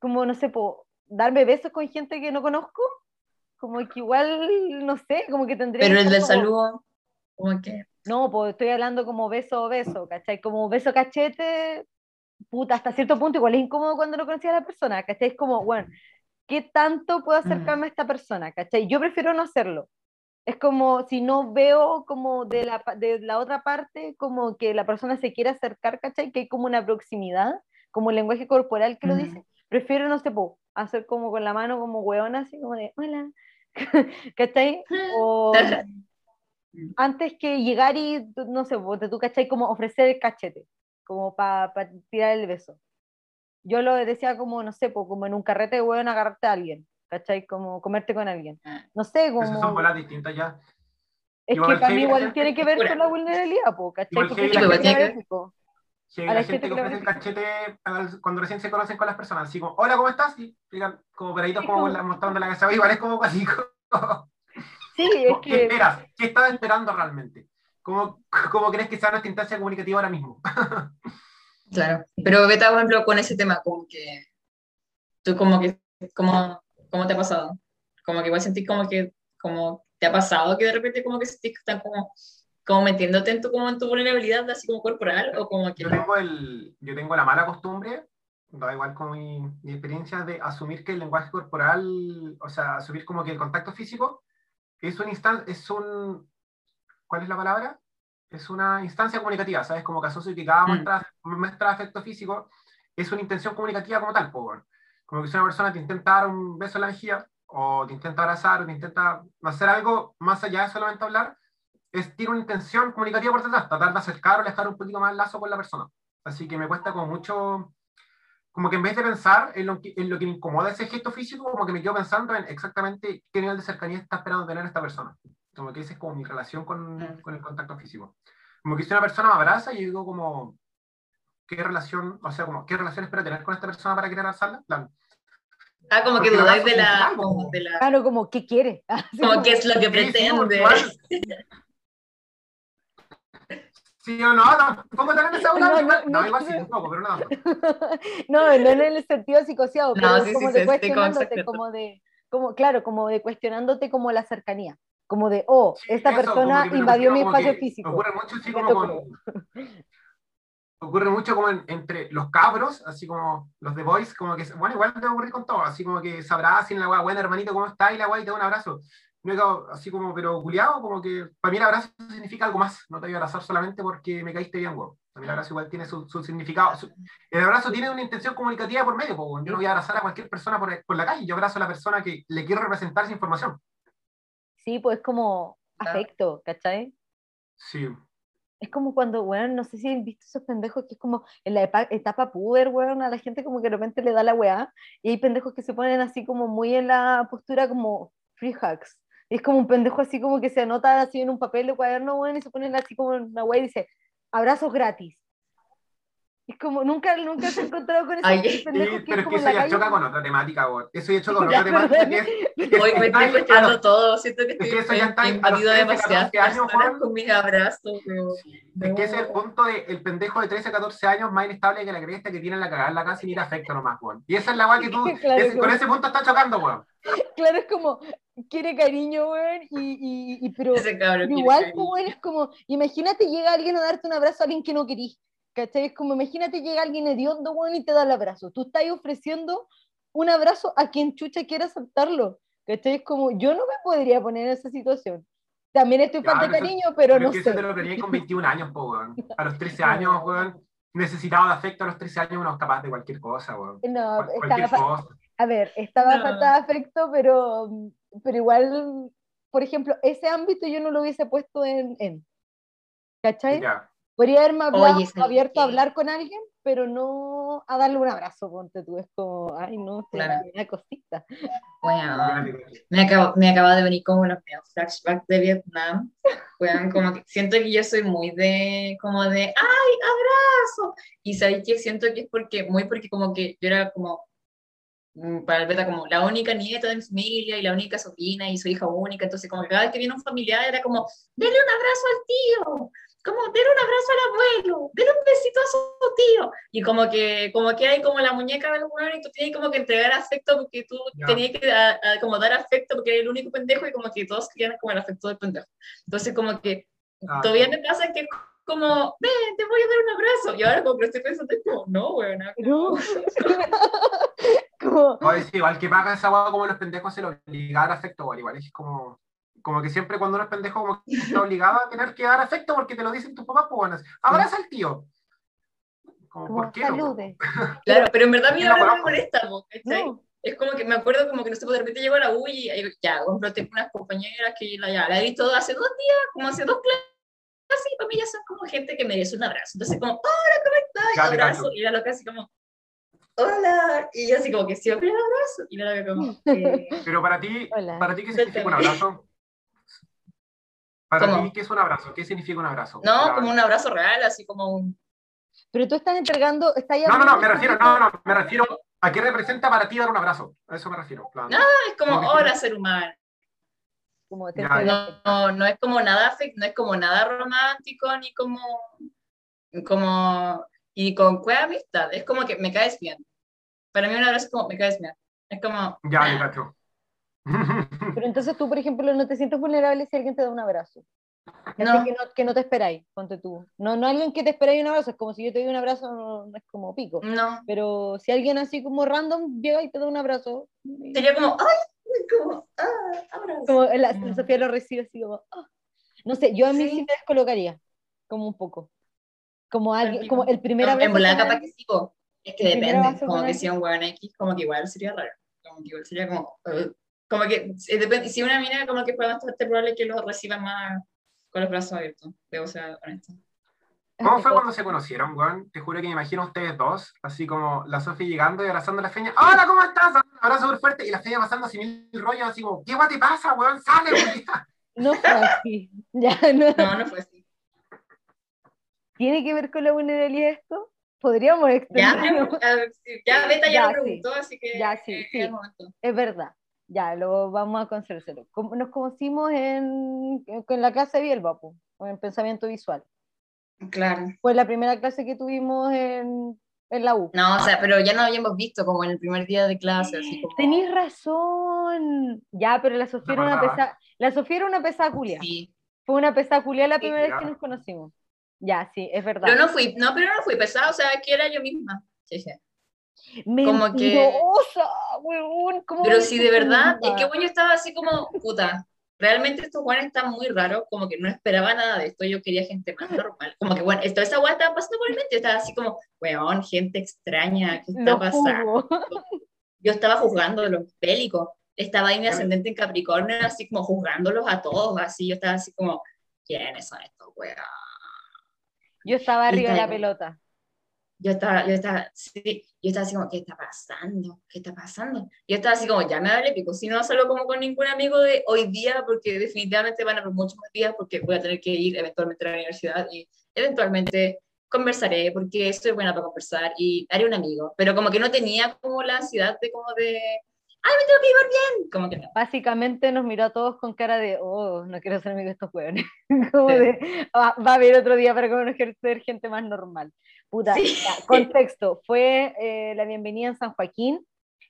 como, no sé, po, darme besos con gente que no conozco, como que igual, no sé, como que tendría Pero que el del como- saludo, como que... No, pues estoy hablando como beso, beso, ¿cachai? Como beso cachete, puta, hasta cierto punto igual es incómodo cuando no conocía a la persona, ¿cachai? Es como, bueno, ¿qué tanto puedo acercarme a esta persona? ¿cachai? Yo prefiero no hacerlo. Es como si no veo como de la, de la otra parte, como que la persona se quiere acercar, ¿cachai? Que hay como una proximidad, como el lenguaje corporal que lo Mm. dice. Prefiero, no sé, po, hacer como con la mano como hueona, así como de, hola, ¿cachai? O antes que llegar y, no sé, tú, ¿cachai? Como ofrecer el cachete, como para tirar el beso. Yo lo decía como, no sé, po, como en un carrete de hueón agarrarte a alguien, ¿cachai? Como comerte con alguien. No sé, Esas son como... bolas distintas ya. Es Igual que para mí igual gente tiene que ver pura. con la vulnerabilidad, po, ¿cachai? Igual Porque la gente que pico. Sí, A la, la gente, gente que le ofrece el cachete al- cuando recién se conocen con las personas, así como, hola, ¿cómo estás? Y digan, como peraditos, Sí, como como- la- mostrando la cabeza, igual es como como, Sí, es ¿qué que... esperas? ¿Qué estás esperando realmente? ¿Cómo, ¿Cómo crees que sea nuestra instancia comunicativa ahora mismo? Claro, pero vete, por ejemplo, con ese tema, como que tú como que, como, ¿cómo te ha pasado? Como que igual sentís como que, como te ha pasado que de repente como que sentís que están como, como metiéndote en tu, como en tu vulnerabilidad, así como corporal, o como que Yo tengo, el, yo tengo la mala costumbre, da igual como mi, mi experiencia, de asumir que el lenguaje corporal, o sea, asumir como que el contacto físico es un instan es un, ¿cuál es la palabra? Es una instancia comunicativa, ¿sabes? Como que asocio que cada Mm. muestra, afecto físico es una intención comunicativa como tal, bueno. Como que si una persona te intenta dar un beso en la mejilla, o te intenta abrazar, o te intenta hacer algo más allá de solamente hablar, es, tiene una intención comunicativa por detrás, tratar de acercar o alejar un poquito más el lazo con la persona. Así que me cuesta como mucho, como que en vez de pensar en lo que, en lo que me incomoda ese gesto físico, como que me quedo pensando en exactamente qué nivel de cercanía está esperando tener esta persona. Como que esa es como mi relación con, Mm. con el contacto físico. Como que si una persona me abraza y yo digo como, ¿qué relación, o sea, como, qué relación espero tener con esta persona para querer abrazarla? Plan, Ah, como que Porque el dudáis de de la, Claro, como, ¿qué quiere? Así como que es lo que Sí, sí, pretende. igual- Sí o no, tampoco tan en esa No, igual- no, No, igual sí, un poco, pero no. No, no en el sentido psicoseado, No, pero es sí, como sí, de con cuestionándote, como de, como, claro, como de cuestionándote como la cercanía, como de, oh, Sí, esta eso, persona invadió mi espacio físico. Ocurre mucho, sí, como con. Ocurre mucho como en- entre los cabros, así como los de Boys, como que, bueno, igual te ocurrir con todo, así como que se abracen la weá, bueno, hermanito, ¿cómo está? Y la weá, y te da un abrazo. Me quedo así como, pero culiado, como que para mí el abrazo significa algo más. No te voy a abrazar solamente porque me caíste bien, weón. Para mí el abrazo igual tiene su, su significado. Su- el abrazo tiene una intención comunicativa por medio, weón. Yo no voy a abrazar a cualquier persona por, por la calle, yo abrazo a la persona que le quiero representar esa información. Sí, pues es como afecto, ¿cachai? Sí. Es como cuando, weón, no sé si han visto esos pendejos que es como en la etapa puber, weón, a la gente como que de repente le da la weá, y hay pendejos que se ponen así como muy en la postura como free hugs. Y es como un pendejo así como que se anota así en un papel de cuaderno, weón, y se ponen así como en una weá y dice, abrazos gratis. Es como, nunca, nunca se ha encontrado con esos Ay, Sí, que pero es es que eso ya choca con otra temática, weón. Eso ya choca con otra temática que es, Hoy me estoy cuestionando los- todo, siento que que estoy eso ya está a los invadido 13, demasiadas 14 años, personas Juan. con mis abrazos, Es que ese es el punto de el pendejo de 13, 14 años más inestable que la cresta que tiene en la cagada en la casa sin ir afecto nomás, weón. Y esa es la weá que tú, Claro, es- con ese punto está chocando, weón. Claro, es como, quiere cariño, weón, y, y, y- pero... Igual, pues, bueno, es como, imagínate llega alguien a darte un abrazo a alguien que no querís, ¿cachai? Es como, imagínate llega alguien hediondo, bueno, y te da el abrazo. Tú estás ofreciendo un abrazo a quien chucha quiera aceptarlo, ¿cachai? Es como, yo no me podría poner en esa situación. También estoy falta de eso- cariño, pero Pero no que eso sé. te lo planeé con 21 años, po, weón. A los 13 años, weón, necesitado de afecto a los 13 años uno es capaz de cualquier cosa, weón. No, Cual- Cualquier cosa. A ver, estaba No. falta de afecto, pero, pero igual, por ejemplo, ese ámbito yo no lo hubiese puesto en, en ¿cachai? Ya. Podría haberme hablado, Oye, ¿sabes abierto a qué? hablar con alguien, pero no a darle un abrazo, ponte tú. Es como, ay, no, Claro. da una cosita. Bueno, me acabo, me acaba de venir como los flashbacks de Vietnam. Weón, como que siento que yo soy muy de, como de, ¡ay, abrazo! Y sabéis que siento que es porque, muy porque como que yo era como, para el beta, como la única nieta de mi familia y la única sobrina y soy hija única. Entonces, como que cada vez que viene un familiar era como, denle un abrazo al tío, como, denle un abrazo al abuelo, denle un besito a su tío. Y como que, como que hay como la muñeca del weón y tú tienes como que entregar afecto porque tú tenías que a- a como dar afecto porque eres el único pendejo y como que todos querían como el afecto del pendejo. Entonces como que Ah, todavía me pasa que es como, ven, te voy a dar un abrazo. Y ahora como que estoy pensando, es como, no, weón. No. como, Oye, sí, igual que paga esa hueá como los pendejos se lo obliga a dar afecto, igual, igual es como, como que siempre cuando uno es pendejo como que está obligado a tener que dar afecto porque te lo dicen tus papás, pues bueno, abraza al tío. Como, como ¿por qué no? Claro, pero en verdad a mí No ahora me molesta. No, Es como que me acuerdo como que no sé, pues, de repente llego a la U y ya, ejemplo, tengo unas compañeras que la, ya, la he visto hace dos días, como hace dos clases, y para mí ya son como gente que merece un abrazo. Entonces como, hola, ¿cómo estás? Y abrazo, y la loca así como, hola, y yo así como que siempre la abrazo, y la como, eh, Pero para ti, Hola. para ti, ¿qué significa un abrazo? Para ¿Cómo? ti, ¿qué es un abrazo? ¿Qué significa un abrazo? no, como un abrazo real, así como un, pero tú estás entregando, estás No, no, no, me refiero, no, no, me refiero a qué representa para ti dar un abrazo. A eso me refiero. plan. No, es como, hola, ser humano. Como te Ya, no, no, es como nada no es como nada romántico ni como como y con cuál amistad es como que me caes bien para mí un abrazo es como me caes bien es como Ya, me cacho. Pero entonces tú, por ejemplo, no te sientes vulnerable si alguien te da un abrazo. No. que, no, que no te esperáis, ponte tú. No, no alguien que te esperáis un abrazo, es como si yo te doy un abrazo, no, no es como pico. no Pero si alguien así como random llega y te da un abrazo, sería como ay como ah, abrazo como la, Mm. Sofía lo recibe así como, "Ah". no sé, yo a mí sí. Sí. me descolocaría, como un poco. Como alguien, como el primer No, abrazo. en volada capaz que sí po. Es que depende como que si un weón X como que igual sería raro como que igual sería como uh, como que eh, depende si una mina como que puede bastante probable que lo reciba más con los brazos abiertos debo ser honesta ¿Cómo fue cuando se conocieron, weón? Te juro que me imagino a ustedes dos, así como la Sofía llegando y abrazando a la Feña. ¡Hola, ¿cómo estás? Abrazo súper fuerte. Y la Feña pasando así mil rollos, así como, ¿qué guay te pasa, weón? ¡Sale, weón! No fue así. Ya, no. no no fue así ¿Tiene que ver con la vulnerabilidad esto? Podríamos Ya, sí, ya Beta ya, Ya, lo sí. preguntó, así que Ya, sí, eh, sí. es verdad. Ya, lo vamos a conocérselo. Como- Nos conocimos en, en la casa de Bielba, en pensamiento visual. Claro. Fue la primera clase que tuvimos en, en la U. No, o sea, pero ya no habíamos visto como en el primer día de clase, así como... Tenís razón. Ya, pero la Sofía era una pesada. La Sofía era una pesada culia. Sí. Fue una pesada culia la Sí, primera vez que nos conocimos. Ya, sí, es verdad. Pero no fui, no, pero no fui pesada, o sea, que era yo misma. Sí, sí. como que- weón. ¿cómo Pero si de verdad, es que bueno, yo estaba así como, puta, realmente estos guanes están muy raros, como que no esperaba nada de esto, yo quería gente más normal, como que bueno, esto, esa guay estaba pasando por mi mente, yo estaba así como, weón, gente extraña, ¿qué está Lo pasando? juro. Yo estaba juzgando los bélicos, estaba ahí mi ascendente en Capricornio, así como juzgándolos a todos, así, yo estaba así como, ¿quiénes son estos weón? Yo estaba arriba de la pelota. Yo estaba, yo estaba, sí, yo estaba así como, ¿qué está pasando? ¿Qué está pasando? Yo estaba así como, ya me vale pico, si no salgo como con ningún amigo de hoy día, porque definitivamente van a haber muchos más días, porque voy a tener que ir eventualmente a la universidad y eventualmente conversaré, porque soy buena para conversar y haré un amigo, pero como que no tenía como la ansiedad de como de, ay, me tengo que llevar bien, como que no. Básicamente nos miró a todos con cara de, oh, no quiero ser amigo de estos hueones. Como Sí. de, va, va a haber otro día para conocer gente más normal. Puta, Sí. ya, contexto, fue eh, la bienvenida en San Joaquín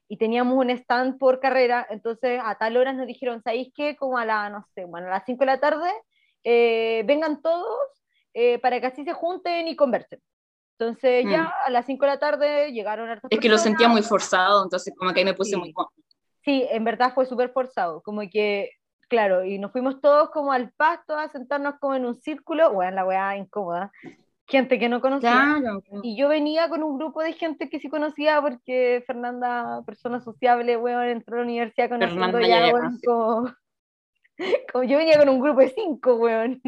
y teníamos un stand por carrera, entonces a tal hora nos dijeron, ¿sabéis qué? Como a la, no sé, bueno, a las 5 de la tarde, eh, vengan todos eh, para que así se junten y conversen. Entonces Mm. ya a las 5 de la tarde llegaron hartas Es que lo personas. sentía muy forzado, entonces como que ahí me puse Sí. muy... Sí, en verdad fue súper forzado, como que, claro, y nos fuimos todos como al pasto a sentarnos como en un círculo, bueno, la weá incómoda, gente que no conocía, Claro, y yo venía con un grupo de gente que sí conocía, porque Fernanda, persona sociable, weón, entró a la universidad conociendo ya, ya weón, como, como yo venía con un grupo de cinco, weón.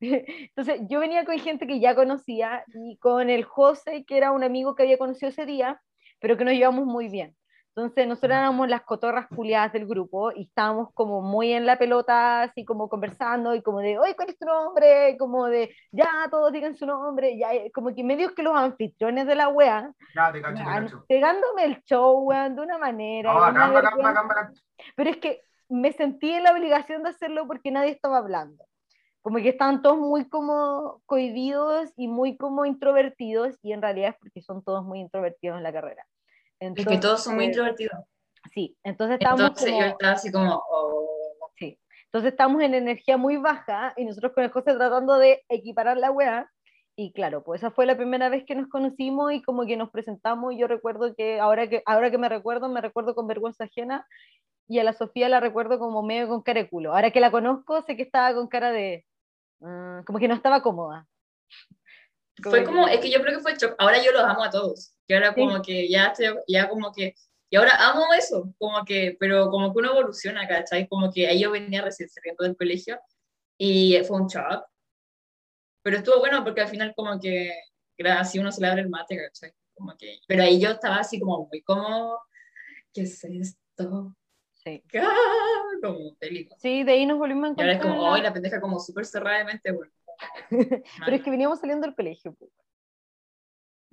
Entonces, yo venía con gente que ya conocía, y con el José, que era un amigo que había conocido ese día, pero que nos llevamos muy bien. Entonces, nosotros éramos las cotorras culiadas del grupo y estábamos como muy en la pelota, así como conversando y como de, oye, ¿cuál es tu nombre? Y como de, ya, todos digan su nombre, ya, eh, como que medio que los anfitriones de la wea, Ya, te cacho, te weón, cacho. pegándome el show, weón, de una manera. No, vergüenza. bacán, bacán. Pero es que me sentí en la obligación de hacerlo porque nadie estaba hablando. Como que estaban todos muy como cohibidos y muy como introvertidos y en realidad es porque son todos muy introvertidos en la carrera. Es que todos son muy Entonces, introvertidos. Sí, entonces estamos Entonces como... yo estaba así como, oh, Sí. Entonces estamos en energía muy baja y nosotros con el José tratando de equiparar la weá. Y claro, pues esa fue la primera vez que nos conocimos y como que nos presentamos. y Yo recuerdo que ahora que, ahora que me recuerdo, me recuerdo con vergüenza ajena y a la Sofía la recuerdo como medio con cara de culo. Ahora que la conozco, sé que estaba con cara de... mm, como que no estaba cómoda. Fue como, es que yo creo que fue shock. Ahora yo los amo a todos. Que ahora Sí. como que ya estoy, ya como que, y ahora amo eso, como que, pero como que uno evoluciona, ¿cachai? Como que ahí yo venía recién saliendo del colegio y fue un shock. Pero estuvo bueno porque al final como que, así uno se le abre el mate, ¿cachai? Como que, pero ahí yo estaba así como muy como, ¿qué es esto? Sí. Como bélico. Sí, de ahí nos volvimos a Y encontrar. ahora es como, hoy la pendeja como súper cerrada de mente, bueno. Pero es que veníamos saliendo del colegio.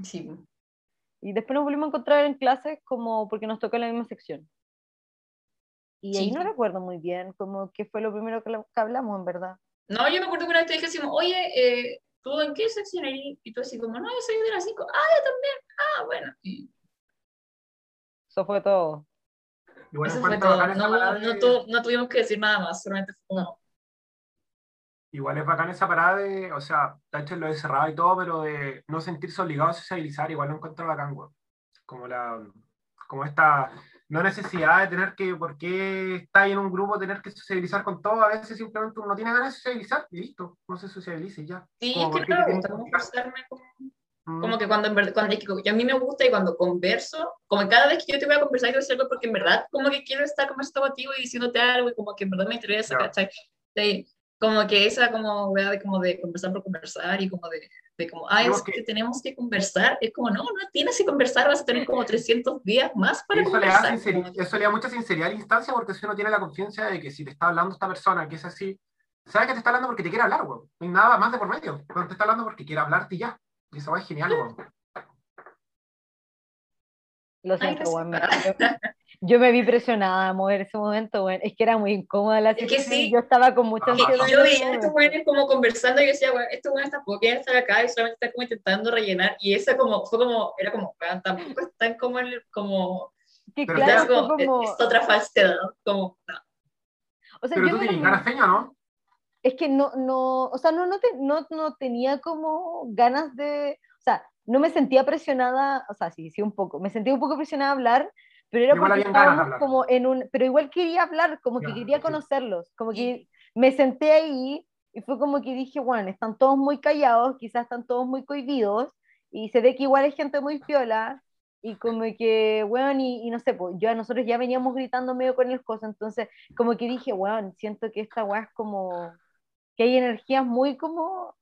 Sí, Y después nos volvimos a encontrar en clases como porque nos tocó en la misma sección. Y ahí Sí. no recuerdo muy bien como qué fue lo primero que, la- que hablamos, en verdad. No, yo me acuerdo que una vez te dije así, como, oye, eh, ¿tú en qué sección eres? Y tú así como, no, yo soy de las 5. Ah, yo también. Ah, bueno. Y Eso fue todo. Y bueno, eso fue todo. No, no, tu- no tuvimos que decir nada más, solamente fue como, Igual es bacán esa parada de, o sea, Tacho lo de cerrado y todo, pero de no sentirse obligado a sociabilizar, igual lo encuentro bacán, weón. Como la, como esta no necesidad de tener que, por qué está ahí en un grupo, tener que sociabilizar con todo, a veces simplemente uno no tiene ganas de sociabilizar y listo, no se socialice y ya. sí, Como, es que Mm. como que cuando en verdad, cuando, yo a mí me gusta y cuando converso, como cada vez que yo te voy a conversar, quiero hacer algo porque en verdad como que quiero estar conversando contigo y diciéndote algo y como que en verdad me interesa, Ya. ¿cachai? Sí, como que esa como wea de como de conversar por conversar y como de, de como, ah, es que- que tenemos que conversar, es como, no, no tienes que conversar, vas a tener como 300 días más para eso le, da conversar. sinceri- como que- eso le da mucha sinceridad a la instancia porque si uno tiene la confianza de que si te está hablando esta persona que es así, sabe que te está hablando porque te quiere hablar, weón. No hay nada más de por medio. Cuando te está hablando porque quiere hablarte y ya. Y eso va es genial, weón. Lo siento, weón, Yo me vi presionada a mover ese momento, bueno, es que era muy incómoda la Es que situación. sí. Yo estaba con mucha Es ansiedad. yo veía a estos jóvenes como conversando y yo decía, bueno, estos jóvenes tampoco quieren estar acá y solamente están como intentando rellenar. Y esa como, fue como, era como, weón, tampoco están como, en el- como, Que Pero claro, es, como, como, es otra falsedad, como, no. o sea, Pero yo tú ganas feña, ¿no? es que no, no, o sea, no, no, te- no, no tenía como ganas de, o sea, no me sentía presionada, o sea, sí, sí, un poco, me sentía un poco presionada a hablar, pero era Igual porque estábamos como en un, pero igual quería hablar, como que Ya, quería conocerlos, como que me senté ahí y fue como que dije, bueno, están todos muy callados, quizás están todos muy cohibidos, y se ve que igual hay gente muy piola, y como que, weón, y, y no sé, pues yo nosotros ya veníamos gritando medio con el cosas, entonces como que dije, weón, siento que esta weá es como, que hay energías muy como,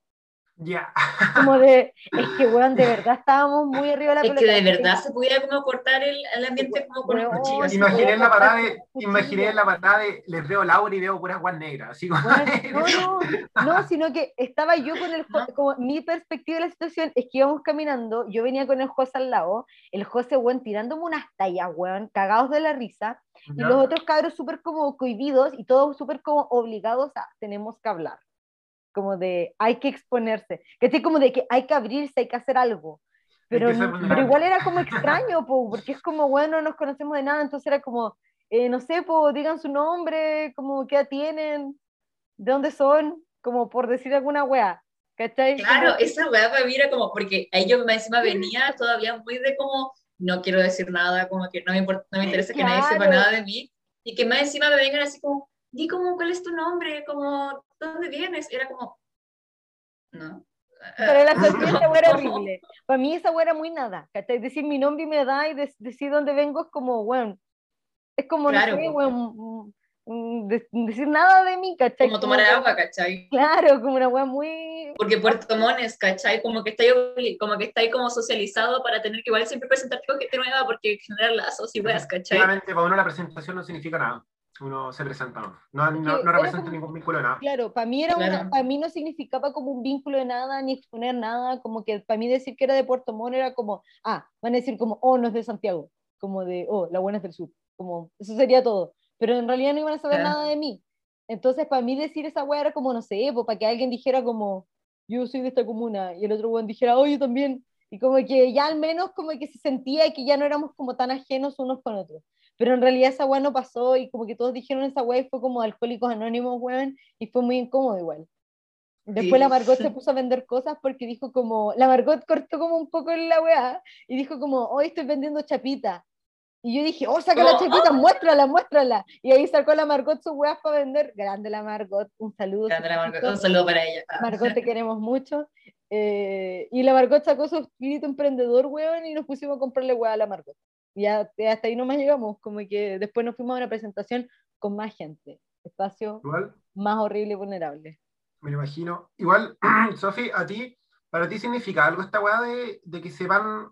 Ya. como de, es que, weón, de verdad estábamos muy arriba de la Es que pelota. de verdad se pudiera como cortar el, el ambiente como con un Weón, cuchillo. así. Imaginé en la parada de, imaginé en la parada de, les veo Laura y veo puras guas negras, así como... Weón, no, no, no, sino que estaba yo con el, como mi perspectiva de la situación es que íbamos caminando, yo venía con el José al lado, el José, weón, tirándome unas tallas, weón, cagados de la risa, y los otros cabros súper como cohibidos y todos súper como obligados a tenemos que hablar. Como de hay que exponerse. Que sí, como de que hay que abrirse, hay que hacer algo. Pero, pero igual era como extraño, po, porque es como, bueno, no nos conocemos de nada, entonces era como, eh, no sé, po, digan su nombre, como qué edad tienen, de dónde son, como por decir alguna wea. ¿Cachai? Claro, Como- esa weá para mí era como, porque ahí yo encima venía todavía muy de como, no quiero decir nada, como que no me, importa, no me interesa que nadie sepa nada de mí, y que más encima me vengan así como, di como, ¿cuál es tu nombre? Como, ¿dónde vienes? Era como, no. Pero la cuestión esa wea era horrible. Para mí esa era muy nada. ¿cachai? Decir mi nombre y mi edad y de- decir dónde vengo es como, bueno, es como, Claro, no sé, weón, mm, de- decir nada de mí, ¿cachai? Como tomar Como- agua, ¿cachai? Claro, como una wea muy... Porque Puerto Mones, ¿cachai? Como que está ahí, como que está ahí como socializado para tener que igual siempre presentarte con gente nueva porque generar lazos y weas, ¿cachai? Efectivamente, para uno la presentación no significa nada. Uno se presenta, no. No, no, no representa como- ningún vínculo de nada. Claro, para mí, era una- Claro. para mí no significaba como un vínculo de nada, ni exponer nada, como que para mí decir que era de Puerto Montt era como, ah, van a decir como, oh, no es de Santiago, como de, oh, la buena es del sur, como, eso sería todo, pero en realidad no iban a saber Claro. nada de mí. Entonces, para mí decir esa weá era como, no sé, pues, para que alguien dijera como, yo soy de esta comuna, y el otro weón dijera, oh, yo también, y como que ya al menos como que se sentía que ya no éramos como tan ajenos unos con otros. Pero en realidad esa weá no pasó y como que todos dijeron esa weá y fue como alcohólicos anónimos, weón, y fue muy incómodo igual. Después Sí. la Margot se puso a vender cosas porque dijo como, la Margot cortó como un poco en la weá y dijo como, hoy estoy vendiendo chapita. Y yo dije, oh, saca la Como, chapita, muéstrala, muéstrala. Y ahí sacó la Margot sus weas para vender. Grande la Margot, un saludo. Grande la Margot, Margot. Un saludo para ella. Ah. Margot, te queremos mucho. Eh, y la Margot sacó su espíritu emprendedor, weón, y nos pusimos a comprarle weá a la Margot. Y ya, hasta ahí nomás llegamos, como que después nos fuimos a una presentación con más gente. Espacio Igual, más horrible y vulnerable. me lo imagino. Igual, Sofi, a ti, para ti significa algo esta weá de, de que sepan,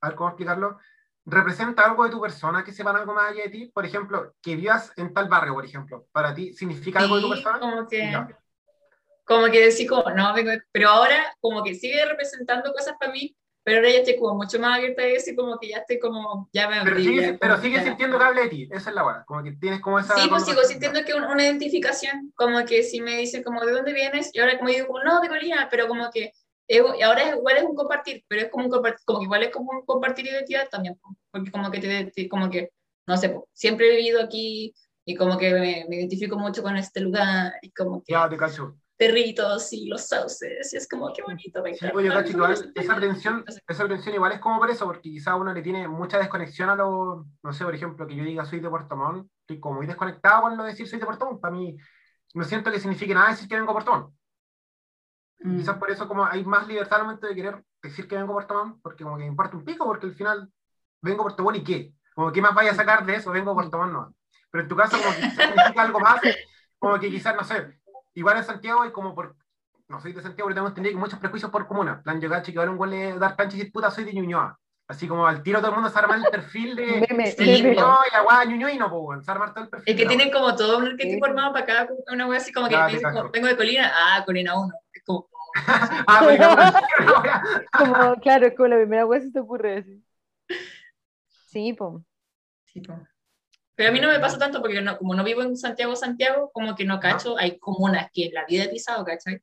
a ver cómo explicarlo, representa algo de tu persona, que sepan algo más allá de ti. Por ejemplo, que vivas en tal barrio, por ejemplo. ¿Para ti significa algo de tu Sí, persona? como que, Ya. como que decís como, no, pero ahora como que sigue representando cosas para mí, pero ahora ya estoy como mucho más abierta a eso y como que ya estoy como, ya me Pero sigue, ya pero que sigue ya- sintiendo que hable de ti, esa es la weá. Como que tienes como esa. Sí, pues sigo sintiendo que un- una identificación, como que si me dicen como, ¿de dónde vienes? Y ahora como digo, como, no, de Colina, pero como que es- ahora es, igual es un compartir, pero es como un compartir, como igual es como un compartir identidad también, po, porque como que te, te- como que, no sé, siempre he vivido aquí y como que me, me identifico mucho con este lugar y como que Ya, te cacho. Perritos y los sauces, y es como, qué bonito, me Sí, encanta. pues yo cacho igual, esa atención, esa atención igual es como por eso, porque quizá uno le tiene mucha desconexión a lo, no sé, por ejemplo, que yo diga soy de Puerto Montt, estoy como muy desconectado con lo de decir soy de Puerto Montt, para mí no siento que signifique nada decir que vengo a Puerto Montt. mm, Quizás por eso como hay más libertad al momento de querer decir que vengo a Puerto Montt, porque como que me importa un pico, porque al final vengo a Puerto Montt y qué, como que más vaya a sacar de eso, vengo a Puerto Montt no. Pero en tu caso como que significa algo más, como que quizás, no sé, igual en Santiago y como por, no soy de Santiago, pero tengo entendido que muchos prejuicios por comuna, En plan yo cacho que igual un huele dar cancha y decir puta soy de Ñuñoa. Así como al tiro todo el mundo se arma el perfil de Meme, Sí, meme. no, y la guada ñuñoino, pues, weón, se arma todo el perfil. Es que tienen como todo un arquetipo Sí. armado para cada una wea así como que te dicen como, vengo de Colina, ah, Colina 1, es como, wea. Ah, pues, no, no, wea. Como, claro, es como la primera vez que se te ocurre decir. Sí, pues. sí, po. Pero a mí no me pasa tanto porque no, como no vivo en Santiago, Santiago, como que no cacho, hay comunas que la vida he pisado, ¿cachai?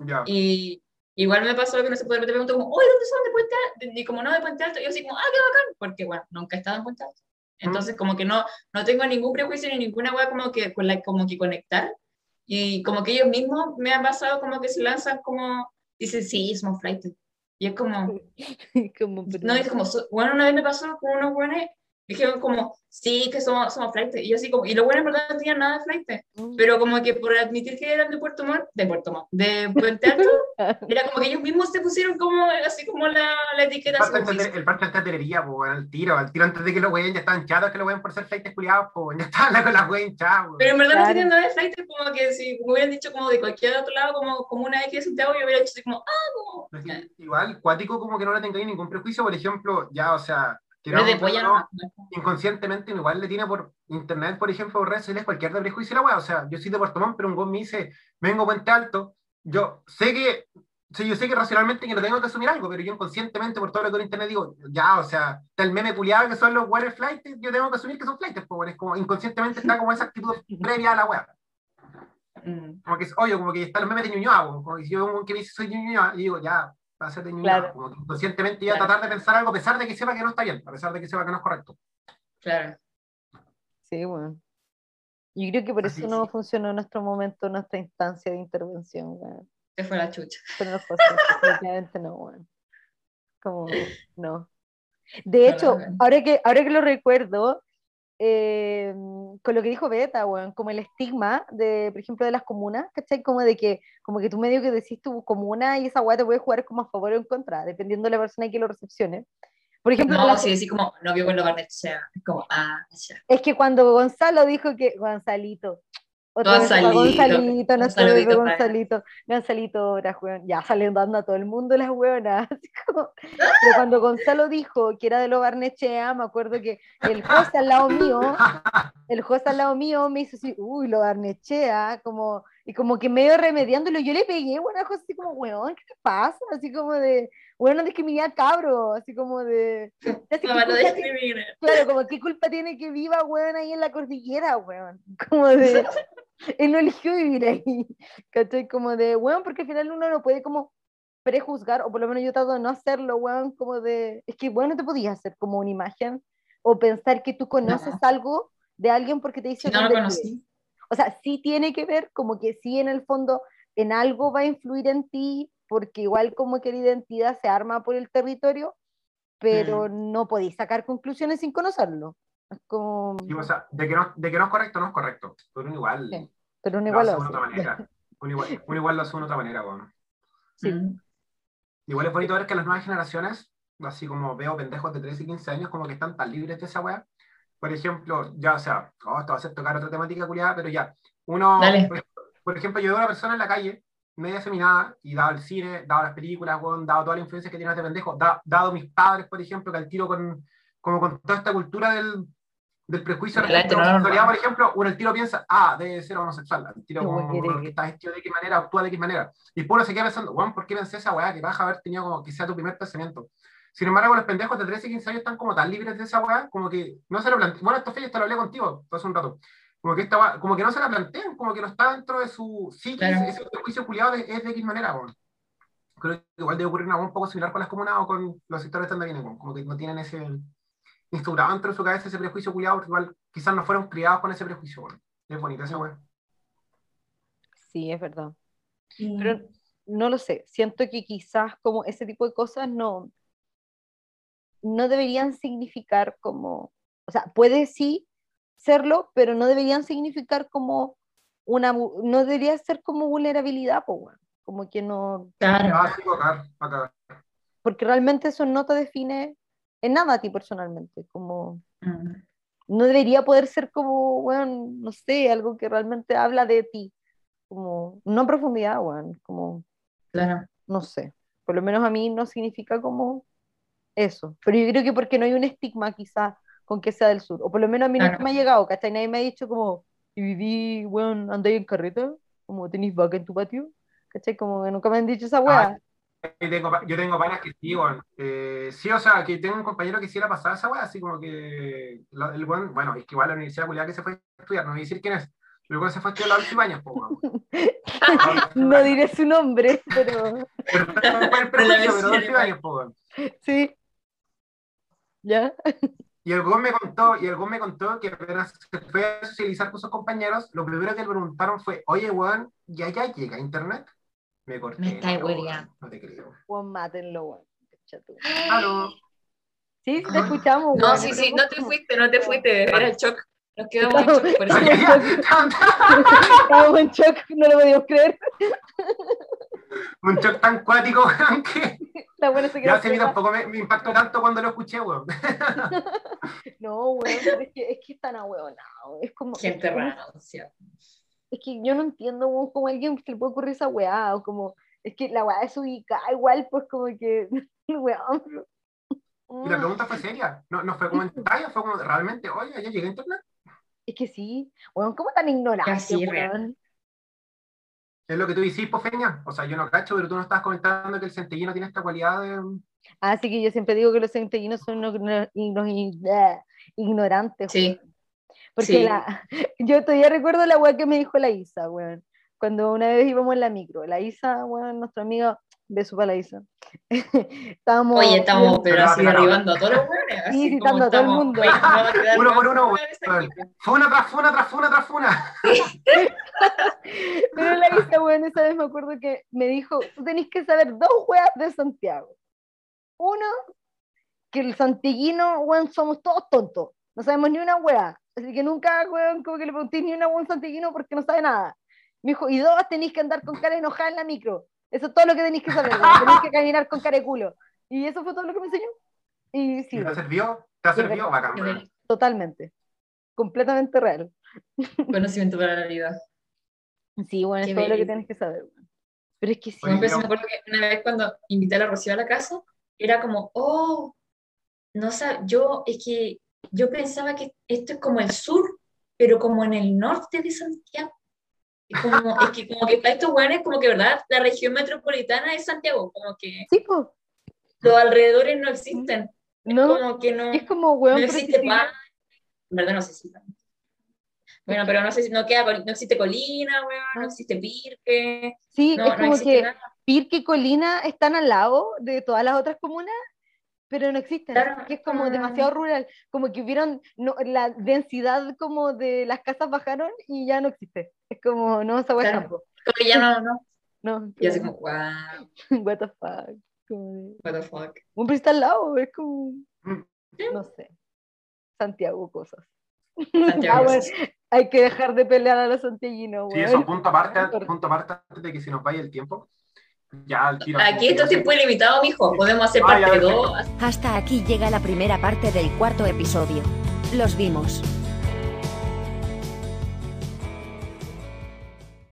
Ya. Y igual me pasó que no se puede, te pregunto como, oye, ¿dónde son de Puente Alto? Y como no de Puente Alto, yo así como, ah, qué bacán, porque bueno, nunca he estado en Puente Alto. Entonces, como que no, no tengo ningún prejuicio ni ninguna weá como que, con la, como que conectar. Y como que ellos mismos me han pasado como que se lanzan como, dicen, sí, somos flight. Y es como, como, no, es como, bueno, una vez me pasó con unos buenos, dijeron como, sí, que somos, somos flight. Y yo así como, y los buenos en verdad no tenían nada de flight. Pero como que por admitir que eran de Puerto Montt, de Puerto Montt, de Puente Alto, era como que ellos mismos se pusieron como, así como la, la etiqueta. el parte de entretelería, pues, al tiro, al tiro antes de que los weón ya estaban chatos, que los weón por ser flightes culiados, pues, ya estaban con las weón chados. Pero en verdad Claro. no tenían nada de flight, como que si me hubieran dicho como de cualquier otro lado, como, como una X de Santiago, yo hubiera dicho así como, ah, como... Igual, cuático como que no le tengáis ningún prejuicio, por ejemplo, ya, o sea, Pero de polla no, inconscientemente igual le tiene por internet, por ejemplo, por redes sociales, cualquier de prejuicio la weá. O sea, yo soy de Puerto Montt, pero un weón me dice, vengo Puente Alto, yo sé que, sí, yo sé que racionalmente que no tengo que asumir algo, pero yo inconscientemente por todo lo que en internet digo, ya, o sea, está el meme culiado que son los water flights, yo tengo que asumir que son flights, pues, es como inconscientemente está como esa actitud previa a la weá. Mm. Como que es obvio, como que está el meme de Ñuñoa, como que si yo weón que me dice soy Ñuñoa, y digo, ya, va a ser de Claro. como que inconscientemente ya Claro. tratar de pensar algo a pesar de que sepa que no está bien, a pesar de que sepa que no es correcto. Claro. Sí, bueno. Yo creo que por Así, eso no sí. funcionó nuestro momento, nuestra instancia de intervención. Se fue la chucha. Pero no definitivamente no, weón. Como, no. De hecho, Bueno. ahora que, ahora que lo recuerdo, eh, con lo que dijo Beta, weón, como el estigma de, por ejemplo, de las comunas, ¿cachai? Como de que, como que tú medio que decís tu comuna y esa weá te puede jugar como a favor o en contra, dependiendo de la persona que lo recepcione. Por ejemplo, No, si decís como, no vivo en los Barnechea, es como, ah, ya. es que cuando Gonzalo dijo que, Gonzalito, otra vez Gonzalito, Gonzalito, bebé saludito él. Gonzalito, Gonzalito, ahora, weón, ya salen dando a todo el mundo las hueonas. así como- Pero cuando Gonzalo dijo que era de lo Barnechea, me acuerdo que el host al lado mío, el host al lado mío me hizo así, uy, lo Barnechea, como, y como que medio remediándolo, yo le pegué, bueno, así como, weón, ¿qué te pasa? Así como de, weón, no discriminar cabro, así como de, así, ¿qué Mamá, no culpa tiene- discrimina. Claro, como qué culpa tiene que viva, weón, ahí en la cordillera, weón. Como de, él no eligió vivir ahí, ¿cachai? Como de, weón, porque al final uno no puede como prejuzgar, o por lo menos yo trato de no hacerlo, weón, como de, es que, weón, no te podías hacer como una imagen, o pensar que tú conoces No. algo de alguien porque te dice Si no lo conocí. O sea, sí tiene que ver, como que sí en el fondo en algo va a influir en ti, porque igual como que la identidad se arma por el territorio, pero no podéis sacar conclusiones sin conocerlo. Es como, Y, o sea, de que, no, de que no es correcto, no es correcto. Pero uno igual Sí, pero lo igual hace lo de otra hace. manera. Uno igual, uno igual lo hace de otra manera, weón. Sí. Mm. Igual es bonito ver que las nuevas generaciones, así como veo pendejos de 13 y 15 años, como que están tan libres de esa weá. Por ejemplo, ya, o sea, oh, esto va a ser tocar otra temática culiada, pero ya. Uno, Dale. por, por ejemplo, yo veo a una persona en la calle, media seminada, y dado el cine, dado las películas, weón, dado toda la influencia que tiene este pendejo, da- dado mis padres, por ejemplo, que al tiro con, como con toda esta cultura del, del prejuicio a la homosexualidad, por ejemplo, uno al tiro piensa, ah, debe ser homosexual, al tiro como, guay que está vestido de qué manera, actúa de qué manera. Y después uno se queda pensando, weón, ¿por qué pensé esa weá? Que baja haber tenido como que sea tu primer pensamiento. Sin embargo, los pendejos de 13 y 15 años están como tan libres de esa weá, como que no se lo plantean. Bueno, esto Fede, te lo hablé contigo hace un rato. Como que, esta como que no se la plantean, como que no está dentro de su psiquis, Claro. ese prejuicio culiado de- es de X manera, weón. Creo que igual debe ocurrir un poco similar con las comunas o con los sectores de bien, como que no tienen ese instaurado dentro de su cabeza ese prejuicio culiado, porque igual quizás no fueron criados con ese prejuicio, weón. Es bonita esa weá. Sí, es verdad. Mm. Pero no lo sé, siento que quizás como ese tipo de cosas no, no deberían significar como, o sea, puede sí serlo, pero no deberían significar como una, no debería ser como vulnerabilidad, como que no, Claro. Ah, porque realmente eso no te define en nada a ti personalmente, como Mm. no debería poder ser como, bueno, no sé, algo que realmente habla de ti, como, no en profundidad, weón, como, Claro. no sé, por lo menos a mí no significa como eso, pero yo creo que porque no hay un estigma quizás con que sea del sur, o por lo menos a mí Claro. nunca me ha llegado, ¿cachai? Nadie me ha dicho como, y viví, weón, andáis en carreta, como tenéis vaca en tu patio, ¿cachai? Como que nunca me han dicho esa weá. Yo tengo, yo tengo panas que sí, weón. Eh, sí, o sea, que tengo un compañero que sí la pasaba esa weá, así como que. la- el weón- bueno, es que igual la universidad culiada que se fue a estudiar, no voy a decir quién es. Pero el weón se fue a estudiar la po, weón. No diré su nombre, pero Pero, pero, pero, Pero pero Adolfo igual. Ibáñez, Y el me contó, y el me contó que apenas se fue a socializar con sus compañeros, lo primero que le preguntaron fue, oye, weón, ¿ya ya llega internet? Me corté. Me estáis no, weón, hueleando. No te creo. Juan, mátenlo, weón. Aló. Sí, te escuchamos, No, sí, sí, no te fuiste, no te fuiste, era el shock. Nos quedamos en shock, por eso. Estábamos en shock, no lo podíamos creer. Un shock tan cuático, weón, que La buena se quedó ya me ciega. tampoco me, me impactó tanto cuando lo escuché, weón. No, weón, pero es que, es que es tan ahueonado. Es como. Gente sea. Es que yo no entiendo weón, cómo a alguien se le puede ocurrir esa weá. O como. Es que la weá es ubicada igual, pues como que. Weón. Y la pregunta fue seria, no, no fue como en talla, fue como realmente, oye, ¿ya llega internet? Es que sí. Weón, ¿cómo tan ignorante, Así, real. weón? Es lo que tú dices, pues, Feña. O sea, yo no cacho, pero tú no estabas comentando que el centellino tiene esta cualidad de... Así que yo siempre digo que los centellinos son unos igno- igno- ign- ignorantes. Sí. Porque Sí. la, yo todavía recuerdo la weá que me dijo la Isa, weón. Cuando una vez íbamos en la micro. La Isa, weón, nuestra amiga, beso para la Isa. estábamos, Oye, estamos, pero Pero, así derribando a todos los buenos. Sí, citando a todo el mundo. Uno por uno, weón. Funa tras funa, tras funa, tras funa. Isa, weón, esa vez me acuerdo que me dijo, tú tenés que saber dos weas de Santiago. Uno, que el santiguino, weón, somos todos tontos. No sabemos ni una wea. Así que nunca, weón, como que le pregunté ni una weón santiguino porque no sabe nada. Me dijo, y dos, tenéis que andar con cara enojada en la micro. Eso es todo lo que tenéis que saber. Tenéis que caminar con cara de culo. Y eso fue todo lo que me enseñó. Y sí, ¿Te servido? ¿Te weón. totalmente. Completamente real. Conocimiento para la vida. Sí, bueno, Qué es todo lo que tienes que saber. Pero es que sí. Yo- me acuerdo que una vez cuando invité a la Rocío a la casa, era como, oh, no sé, yo es que yo pensaba que esto es como el sur, pero como en el norte de Santiago. Es, como, es que como que para estos hueones, como que verdad, la región metropolitana es Santiago, como que Sí, pues. los alrededores no existen. No, Como que no, es como, no existe. En verdad no sé si. Bueno, pero no sé si no queda, no existe Colina, weón, no Ah. existe Pirque, Sí, no, es como que nada. Pirque y Colina están al lado de todas las otras comunas, pero no existen, Claro. que es como Ah. demasiado rural, como que hubieron, no, la densidad como de las casas bajaron y ya no existe. Es como, no, esa Claro. campo. Como que ya no, no. No, Y así como, wow, what the fuck. Como what the fuck. un está al lado, es como, Mm. no sé. Santiago, cosas. Santiago, Ah, bueno. Hay que dejar de pelear a los santiaguinos, Sí, eso, punto aparte, punto aparte antes de que se nos vaya el tiempo. Ya al tiro. Aquí esto es tiempo ilimitado, mijo. Podemos hacer Ah, parte perfecto. 2. Hasta aquí llega la primera parte del cuarto episodio. Los vimos.